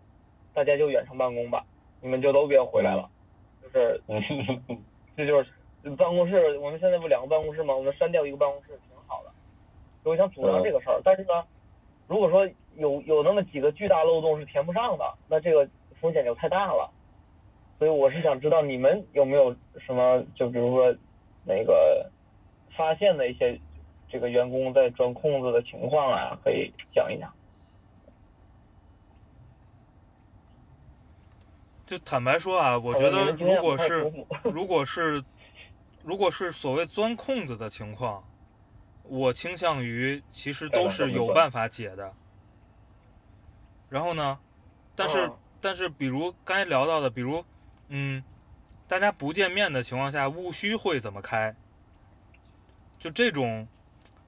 Speaker 2: 大家就远程办公吧，你们就都别回来了，就是
Speaker 3: 嗯 (laughs)
Speaker 2: 这就是办公室，我们现在不两个办公室吗？我们删掉一个办公室挺好的，所以我想主张这个事儿。但是呢，如果说有有那么几个巨大漏洞是填不上的，那这个风险就太大了。所以我是想知道你们有没有什么，就比如说那个发现的一些这个员工在钻空子的情况啊，可以讲一讲。
Speaker 1: 就坦白说啊，我觉得如果是如果是如果是所谓钻空子的情况，我倾向于其实都是有办法解的。然后呢，但是、
Speaker 2: 嗯
Speaker 1: 但是比如刚才聊到的，比如嗯，大家不见面的情况下，务虚会怎么开？就这种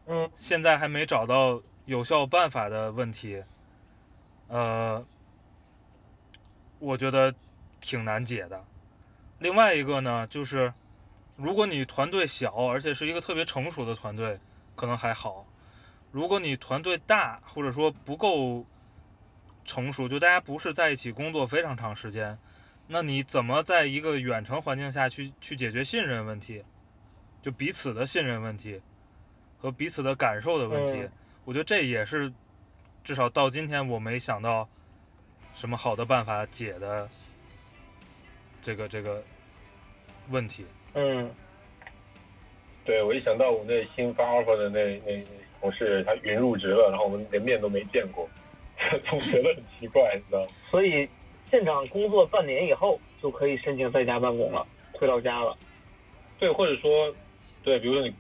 Speaker 2: 嗯
Speaker 1: 现在还没找到有效办法的问题，呃，我觉得挺难解的。另外一个呢，就是如果你团队小，而且是一个特别成熟的团队，可能还好；如果你团队大，或者说不够成熟，就大家不是在一起工作非常长时间，那你怎么在一个远程环境下去去解决信任问题？就彼此的信任问题和彼此的感受的问题，
Speaker 2: 嗯
Speaker 1: 我觉得这也是至少到今天我没想到什么好的办法解的这个这个问题。
Speaker 2: 嗯
Speaker 3: 对我一想到我那新发 offer 的那那那同事，他云入职了，然后我们连面都没见过，(laughs) 总觉得很奇怪，你知道吗？
Speaker 2: 所以现场工作半年以后就可以申请在家办公了，回到家了。
Speaker 3: 对，或者说，对，比如说你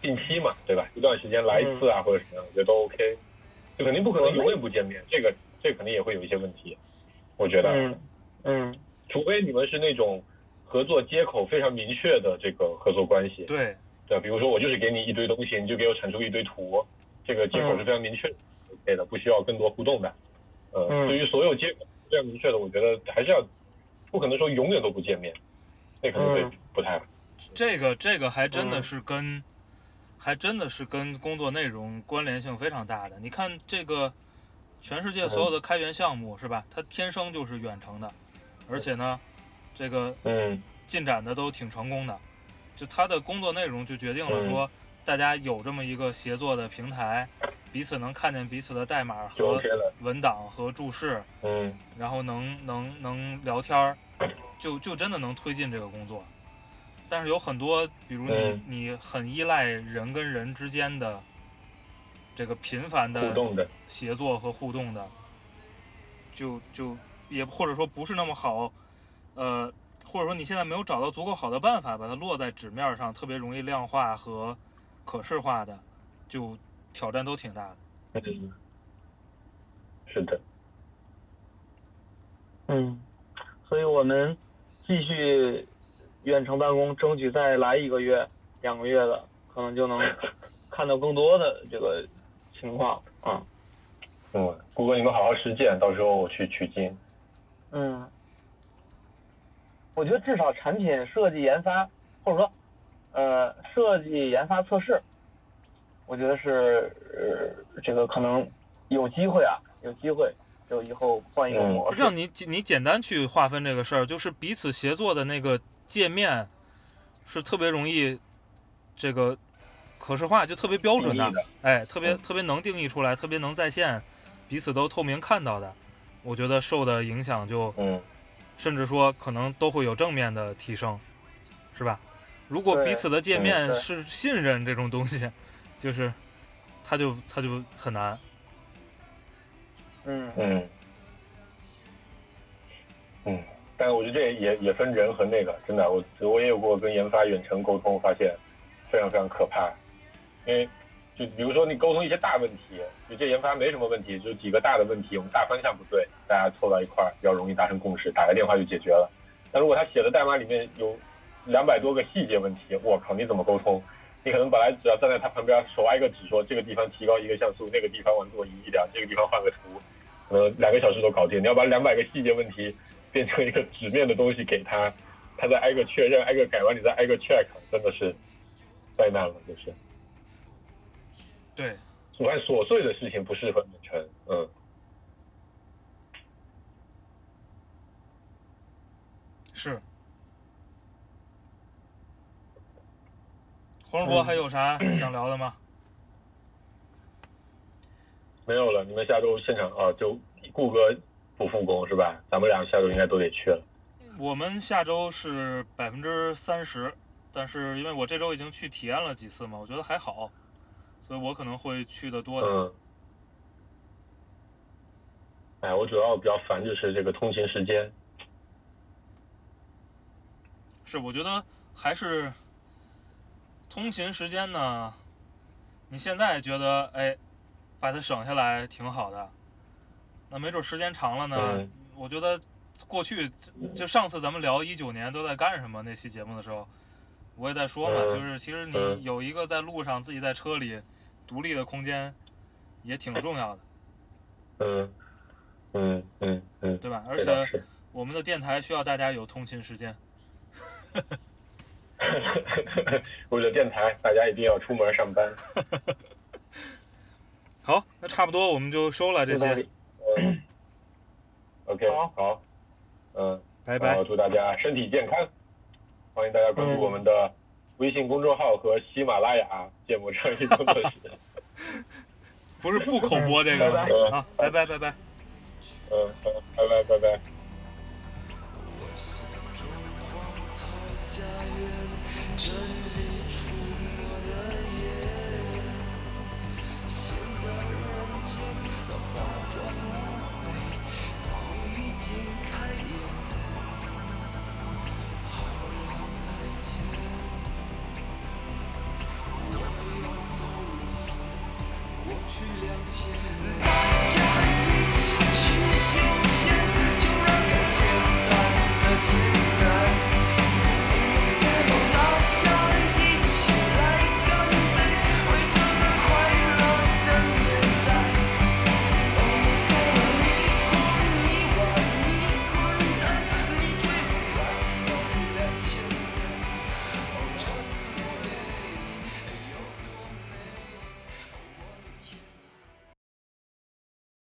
Speaker 3: 定期嘛，对吧？一段时间来一次啊，或者什么样，我觉得都 OK。就肯定不可能永远不见面，这个这肯定也会有一些问题，我觉得。
Speaker 2: 嗯嗯
Speaker 3: 除非你们是那种合作接口非常明确的这个合作关系，
Speaker 1: 对，
Speaker 3: 对，比如说我就是给你一堆东西，你就给我产出一堆图，这个接口是非常明确的、OK 的，不需要更多互动的。呃，
Speaker 2: 嗯
Speaker 3: 对于所有接口非常明确的，我觉得还是要不可能说永远都不见面，那可能会
Speaker 2: 嗯
Speaker 3: 不太好。
Speaker 1: 这个这个还真的
Speaker 2: 嗯
Speaker 1: 是跟，还真的是跟工作内容关联性非常大的。你看这个，全世界所有的开源项目是吧？它天生就是远程的，而且呢，这个
Speaker 3: 嗯
Speaker 1: 进展的都挺成功的。就它的工作内容就决定了
Speaker 3: 嗯
Speaker 1: 说，大家有这么一个协作的平台，彼此能看见彼此的代码和。文档和注释，
Speaker 3: 嗯
Speaker 1: 然后能能能聊天儿，就就真的能推进这个工作。但是有很多，比如你、
Speaker 3: 嗯
Speaker 1: 你很依赖人跟人之间的这个频繁
Speaker 3: 互
Speaker 1: 的
Speaker 3: 动的，
Speaker 1: 协作和互动的，就就也或者说不是那么好，呃，或者说你现在没有找到足够好的办法把它落在纸面上，特别容易量化和可视化的，就挑战都挺大的。
Speaker 3: 嗯，是的，
Speaker 2: 嗯，所以我们继续远程办公，争取再来一个月、两个月的，可能就能看到更多的这个情况啊。
Speaker 3: 嗯，顾哥你们好好实践，到时候我去取经。
Speaker 2: 嗯，我觉得至少产品设计研发，或者说呃设计研发测试，我觉得是呃这个可能有机会啊，有机会就以后换一个
Speaker 3: 嗯
Speaker 2: 模式。
Speaker 1: 让你你简单去划分这个事儿，就是彼此协作的那个界面是特别容易这个可视化，就特别标准的哎，特别
Speaker 3: 嗯
Speaker 1: 特别能定义出来，特别能在线，彼此都透明看到的，我觉得受的影响就
Speaker 3: 嗯
Speaker 1: 甚至说可能都会有正面的提升，是吧？如果彼此的界面是信任这种东西，就是他就他就很难。
Speaker 2: 嗯
Speaker 3: 嗯嗯，但是我觉得这也也分人和那个，真的，我我也有过跟研发远程沟通，发现非常非常可怕，因为就比如说你沟通一些大问题，就这研发没什么问题，就几个大的问题，我们大方向不对，大家凑到一块儿比较容易达成共识，打个电话就解决了。但如果他写的代码里面有两百多个细节问题，我靠，你怎么沟通？你可能本来只要站在他旁边，手挨个指说这个地方提高一个像素，那个地方往左移一点，这个地方换个图，可能两个小时都搞定。你要把两百个细节问题变成一个纸面的东西给他，他再挨个确认，挨个改完，你再挨个 check，真的是灾难了，就是。
Speaker 1: 对，
Speaker 3: 我看琐碎的事情不适合远程，嗯。
Speaker 1: 是。黄世博还有啥想聊的吗？
Speaker 3: 没有了，你们下周现场啊，就顾哥不复工是吧？咱们俩下周应该都得去了。
Speaker 1: 我们下周是百分之三十，但是因为我这周已经去体验了几次嘛，我觉得还好，所以我可能会去的多点。
Speaker 3: 嗯。哎，我主要比较烦就是这个通勤时间。
Speaker 1: 是，我觉得还是通勤时间呢，你现在觉得哎，把它省下来挺好的，那没准时间长了呢，
Speaker 3: 嗯
Speaker 1: 我觉得过去就上次咱们聊一九年都在干什么那期节目的时候，我也在说嘛，
Speaker 3: 嗯
Speaker 1: 就是其实你
Speaker 3: 嗯
Speaker 1: 有一个在路上自己在车里独立的空间，也挺重要的，
Speaker 3: 嗯嗯嗯嗯，
Speaker 1: 对吧？而且。我们的电台需要大家有通勤时间。(laughs) (laughs)
Speaker 3: 为了电台，大家一定要出门上班。(laughs)
Speaker 1: 好，那差不多我们就收了这些，
Speaker 3: 嗯，OK，
Speaker 2: 好
Speaker 3: 好，嗯，
Speaker 1: 拜拜。
Speaker 3: 祝大家身体健康，欢迎大家关注我们的微信公众号和喜马拉雅芥末创意工作室。(laughs)
Speaker 1: 不是不口播这个吗
Speaker 2: 拜
Speaker 3: 拜
Speaker 1: 啊，拜拜拜拜。
Speaker 3: 嗯，嗯拜拜拜拜。
Speaker 4: 这